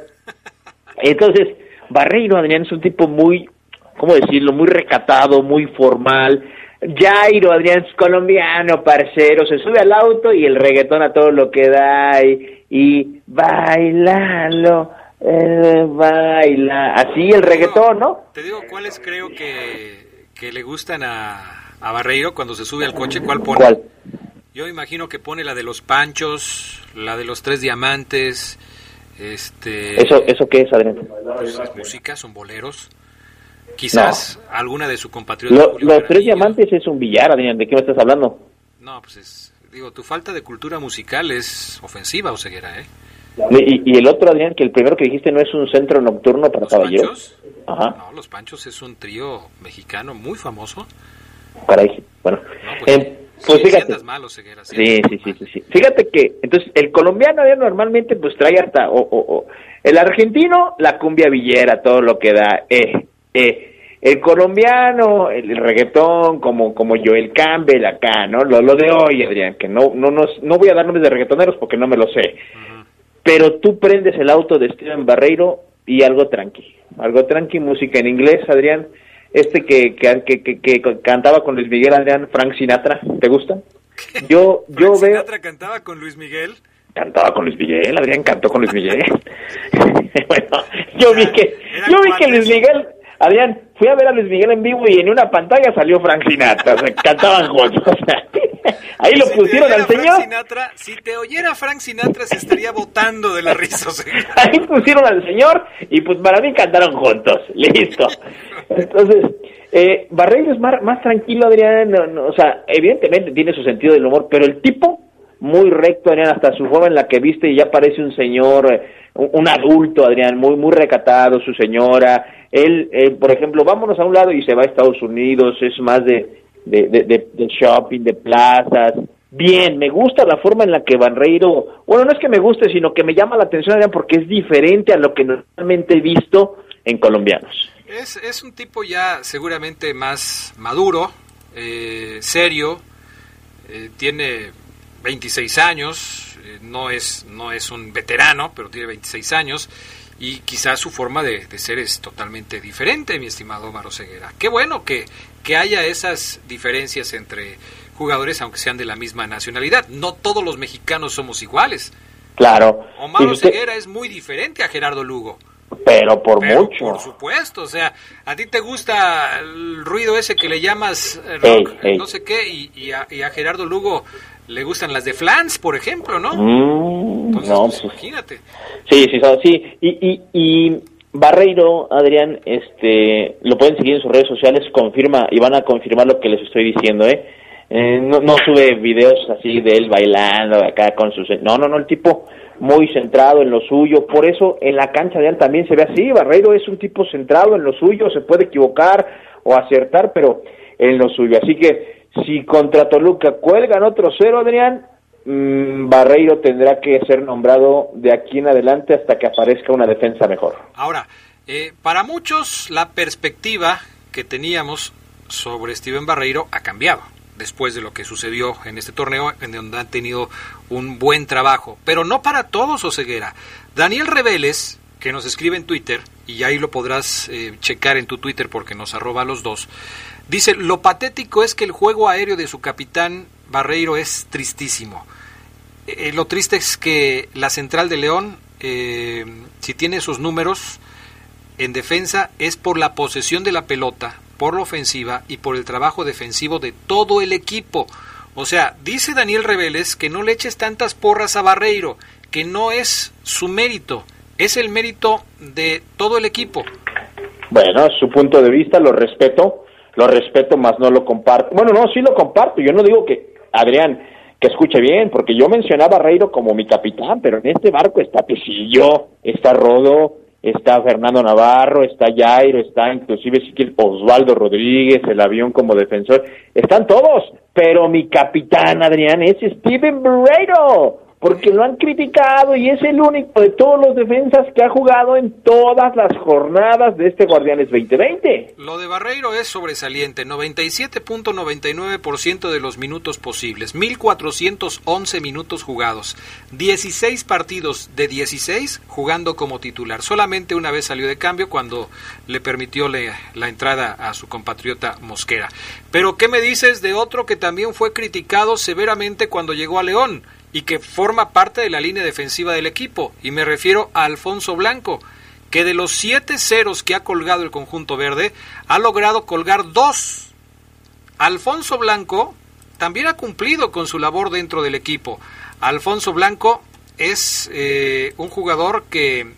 Entonces, Barreiro, Adrián, es un tipo muy, ¿cómo decirlo? Muy recatado, muy formal. Jairo, Adrián, es colombiano, parcero, se sube al auto y el reggaetón a todo lo que da y, y bailalo, eh, baila, así el reggaetón, ¿no? Te digo cuáles creo que, que le gustan a, a Barreiro cuando se sube al coche, ¿cuál pone? ¿Cuál? Yo imagino que pone la de los panchos, la de los tres diamantes, este... ¿Eso, eso qué es, Adrián? pues, es música, son boleros. Quizás alguna de su compatriota. Lo- los tres diamantes es un billar, Adrián, ¿de qué me estás hablando? No, pues es... Digo, tu falta de cultura musical es ofensiva, Oseguera, ¿eh? Y, y el otro, Adrián, que el primero que dijiste no es un centro nocturno para caballeros. Ajá, No, Los Panchos es un trío mexicano muy famoso. caray. Bueno, pues, Eh, pues sí, fíjate. sí Sí, sí, sí, sí. Fíjate que, entonces, el colombiano Adrián, normalmente pues trae hasta, o, o- o- el argentino, la cumbia villera, todo lo que da, eh, eh. El colombiano, el, reggaetón, como, como Joel Campbell acá, ¿no? Lo, lo de hoy, Adrián, que no, no, nos- no voy a dar nombres de reggaetoneros porque no me lo sé. Pero tú prendes el auto de Steven Barreiro y algo tranqui, algo tranqui, música en inglés, Adrián. Este que, que, que, que- que cantaba con Luis Miguel, Adrián, Frank Sinatra, ¿te gusta? Yo, yo veo, Sinatra cantaba con Luis Miguel. cantaba con Luis Miguel, Adrián cantó con Luis Miguel. bueno, yo vi que, yo vi que Luis Miguel, Adrián, fui a ver a Luis Miguel en vivo y en una pantalla salió Frank Sinatra, o sea, cantaban juntos. o sea, ahí lo Si pusieron al Frank señor. Sinatra, si te oyera Frank Sinatra se estaría botando de la risa. Ahí pusieron al señor y pues para mí cantaron juntos. Listo. Entonces, eh, Barreiro es más, más tranquilo, Adrián. no, no, o sea, evidentemente tiene su sentido del humor, pero el tipo, muy recto, Adrián, hasta su forma en la que viste y ya parece un señor, eh, un, adulto, Adrián, muy, muy recatado, su señora. Él, eh, por ejemplo, vámonos a un lado y se va a Estados Unidos, es más de, de, de, shopping, de plazas. Bien, me gusta la forma en la que Barreiro, bueno, no es que me guste, sino que me llama la atención, Adrián, porque es diferente a lo que normalmente he visto en colombianos. Es, es un tipo ya seguramente más maduro, eh, serio, eh, tiene 26 años, eh, no, es, no es un veterano, pero tiene 26 años y quizás su forma de, de ser es totalmente diferente, mi estimado Maro Ceguera. Qué bueno que, que haya esas diferencias entre jugadores, aunque sean de la misma nacionalidad. No todos los mexicanos somos iguales. Claro. Omar usted- Ceguera es muy diferente a Gerardo Lugo. Pero por Pero, mucho. Por supuesto, o sea, a ti te gusta el ruido ese que le llamas rock, Ey, ey. no sé qué, y, y a, y a Gerardo Lugo le gustan las de Flans, por ejemplo, ¿no? Mm, no, pues, Imagínate. Sí, sí, sí. Y, y, y Barreiro, Adrián, este, lo pueden seguir en sus redes sociales, confirma y van a confirmar lo que les estoy diciendo, ¿eh? Eh, no, no sube videos así de él bailando acá con sus... No, no, no, el tipo muy centrado en lo suyo. Por eso en la cancha de él también se ve así. Barreiro es un tipo centrado en lo suyo, se puede equivocar o acertar, pero en lo suyo. Así que si contra Toluca cuelgan otro cero, Adrián, mm, Barreiro tendrá que ser nombrado de aquí en adelante hasta que aparezca una defensa mejor. Ahora, eh, para muchos la perspectiva que teníamos sobre Steven Barreiro ha cambiado después de lo que sucedió en este torneo, en donde han tenido un buen trabajo. Pero no para todos, Oseguera. Daniel Reveles, que nos escribe en Twitter, y ahí lo podrás eh, checar en tu Twitter porque nos arroba a los dos, dice, lo patético es que el juego aéreo de su capitán Barreiro es tristísimo. Eh, lo triste es que la central de León, eh, si tiene sus números en defensa, es por la posesión de la pelota, por la ofensiva y por el trabajo defensivo de todo el equipo. O sea, dice Daniel Reveles que no le eches tantas porras a Barreiro, que no es su mérito, es el mérito de todo el equipo. Bueno, su punto de vista, lo respeto, lo respeto, más no lo comparto. Bueno, no, sí lo comparto, yo no digo que, Adrián, que escuche bien, porque yo mencionaba a Reiro como mi capitán, pero en este barco está Pesillo, está Rodo, está Fernando Navarro, está Jairo, está inclusive Osvaldo Rodríguez, el avión como defensor, están todos, pero mi capitán, Adrián, es Steven Barreiro, porque lo han criticado y es el único de todos los defensas que ha jugado en todas las jornadas de este Guardianes 2020. Lo de Barreiro es sobresaliente, 97.99% de los minutos posibles, 1411 minutos jugados, 16 partidos de 16 jugando como titular. Solamente una vez salió de cambio cuando le permitió la entrada a su compatriota Mosquera. Pero ¿qué me dices de otro que también fue criticado severamente cuando llegó a León y que forma parte de la línea defensiva del equipo? Y me refiero a Alfonso Blanco que de los siete ceros que ha colgado el conjunto verde, ha logrado colgar dos. Alfonso Blanco también ha cumplido con su labor dentro del equipo. Alfonso Blanco es eh, un jugador que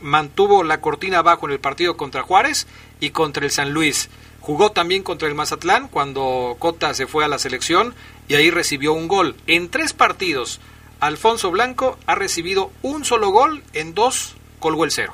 mantuvo la cortina abajo en el partido contra Juárez y contra el San Luis. Jugó también contra el Mazatlán cuando Cota se fue a la selección y ahí recibió un gol. En tres partidos, Alfonso Blanco ha recibido un solo gol, en dos colgó el cero.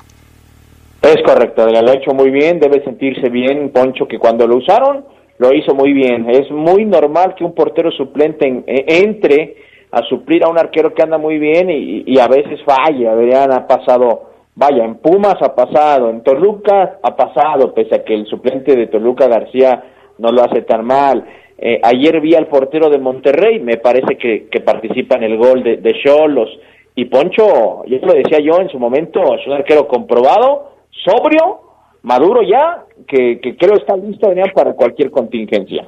Es correcto, lo ha hecho muy bien, debe sentirse bien, Poncho, que cuando lo usaron, lo hizo muy bien. Es muy normal que un portero suplente en- e- entre a suplir a un arquero que anda muy bien y, a veces falla. Adrián ha pasado, vaya, en Pumas ha pasado, en Toluca ha pasado, pese a que el suplente de Toluca, García, no lo hace tan mal. Eh, ayer vi al portero de Monterrey, me parece que, participa en el gol de Cholos. Y Poncho, ya lo decía yo en su momento, es un arquero comprobado, sobrio, maduro ya, que, que creo está listo para cualquier contingencia.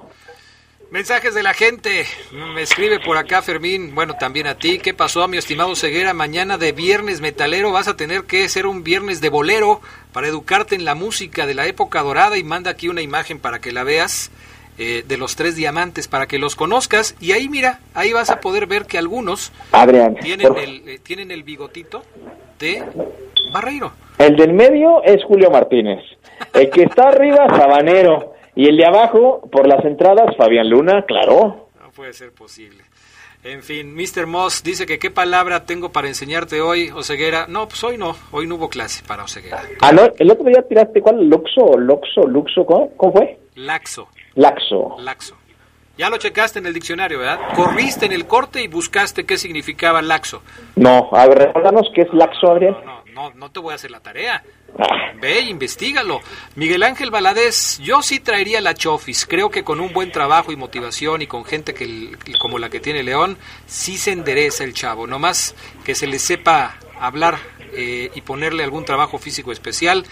Mensajes de la gente. Me escribe por acá Fermín, bueno, también a ti. ¿Qué pasó, mi estimado Ceguera? Mañana de viernes metalero vas a tener que ser un viernes de bolero para educarte en la música de la época dorada y manda aquí una imagen para que la veas eh, de los tres diamantes, para que los conozcas. Y ahí mira, ahí vas a poder ver que algunos Adrián, tienen por- el, eh, tienen el bigotito de Barreiro. el del medio es Julio Martínez, el que está arriba, Sabanero, y el de abajo, por las entradas, Fabián Luna, claro. No puede ser posible. En fin, Mr. Moss dice que qué palabra tengo para enseñarte hoy, Oseguera. No, pues hoy no, hoy no hubo clase para Oseguera. Ah, no, el otro día tiraste, ¿cuál? Luxo, Luxo, Luxo, ¿cómo, ¿Cómo fue? Laxo, Laxo. laxo. Ya lo checaste en el diccionario, ¿verdad? Corriste en el corte y buscaste qué significaba laxo. No, a ver, qué es Laxo, Adrián. No, no te voy a hacer la tarea. Ah, Ve, investigalo. Miguel Ángel Valadez, yo sí traería la Chofis. Creo que con un buen trabajo y motivación y con gente que como la que tiene León, sí se endereza el chavo. No más que se le sepa hablar eh, y ponerle algún trabajo físico especial.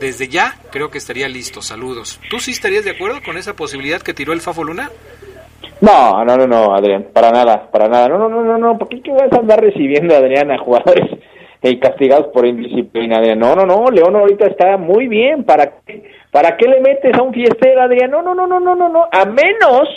Desde ya creo que estaría listo. Saludos. ¿Tú sí estarías de acuerdo con esa posibilidad que tiró el Fafo Luna? No, no, no, no, Adrián, para nada, para nada. No, no, no, no, no, ¿por qué vas a andar recibiendo, Adrián, a jugadores y castigados por indisciplina, Adrián. No, no, no, León ahorita está muy bien. ¿Para qué, ¿Para qué le metes a un fiestero, Adrián? No, no, no, no, no, no, no. A menos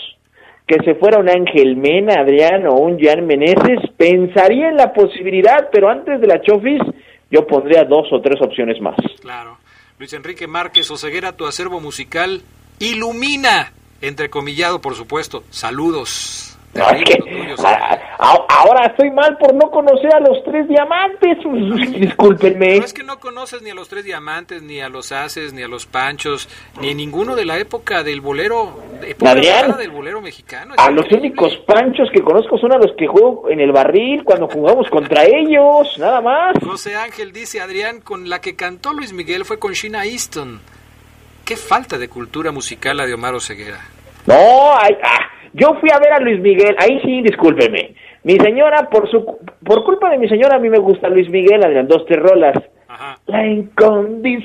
que se fuera un Ángel Mena, Adrián, o un Jan Meneses, pensaría en la posibilidad, pero antes de la Chofis, yo pondría dos o tres opciones más. Claro. Luis Enrique Márquez Oseguera, tu acervo musical ilumina, entrecomillado, por supuesto. Saludos. No, es que a- a- ahora estoy mal por no conocer a los tres diamantes. Discúlpenme. No es que no conoces ni a los tres diamantes, ni a los haces, ni a los panchos, ni a ninguno de la época del bolero, época Adrián, del bolero mexicano. A los únicos panchos que conozco son a los que juego en el barril cuando jugamos contra ellos, nada más. José Ángel dice, Adrián, con la que cantó Luis Miguel fue con Sheena Easton. Qué falta de cultura musical la de Omar Oseguera. No, ay, ah, yo fui a ver a Luis Miguel, ahí sí, discúlpeme. Mi señora, por su por culpa de mi señora, a mí me gusta Luis Miguel, Adrián, dos, tres rolas. La incondicional,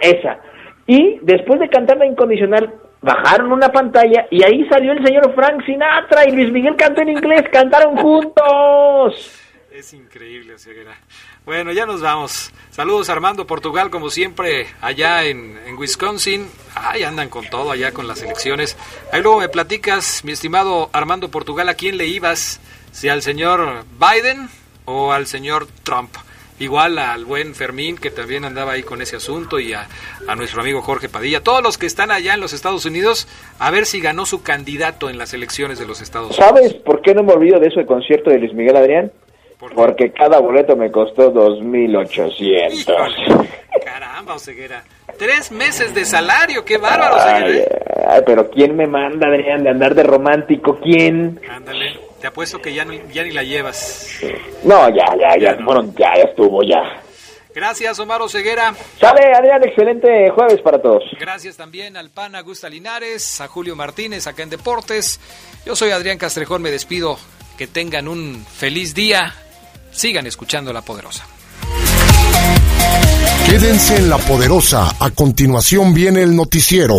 esa. Y después de cantar la incondicional, bajaron una pantalla y ahí salió el señor Frank Sinatra y Luis Miguel cantó en inglés, cantaron juntos. Es increíble, Oseguera. Bueno, ya nos vamos. Saludos Armando Portugal, como siempre, allá en, Wisconsin. Ay, andan con todo allá con las elecciones. Ahí luego me platicas, mi estimado Armando Portugal, ¿a quién le ibas? Si al señor Biden o al señor Trump. Igual al buen Fermín, que también andaba ahí con ese asunto, y a, a nuestro amigo Jorge Padilla. Todos los que están allá en los Estados Unidos, a ver si ganó su candidato en las elecciones de los Estados Unidos. ¿Sabes por qué no me olvido de ese concierto de Luis Miguel Adrián? Porque cada boleto me costó 2.800. Caramba, Oseguera. Tres meses de salario, qué bárbaro, Oseguera. Ay, ay, pero ¿quién me manda, Adrián, de andar de romántico? ¿Quién? Ándale, te apuesto que ya, ni- ya ni la llevas. No, ya, ya, ya, bueno, ya, ya estuvo, ya. Gracias, Omar Oseguera. Sale, Adrián, excelente jueves para todos. Gracias también al PAN Augusta Linares, a Julio Martínez acá en Deportes. Yo soy Adrián Castrejón, me despido. Que tengan un feliz día. Sigan escuchando La Poderosa. Quédense en La Poderosa. A continuación viene el noticiero.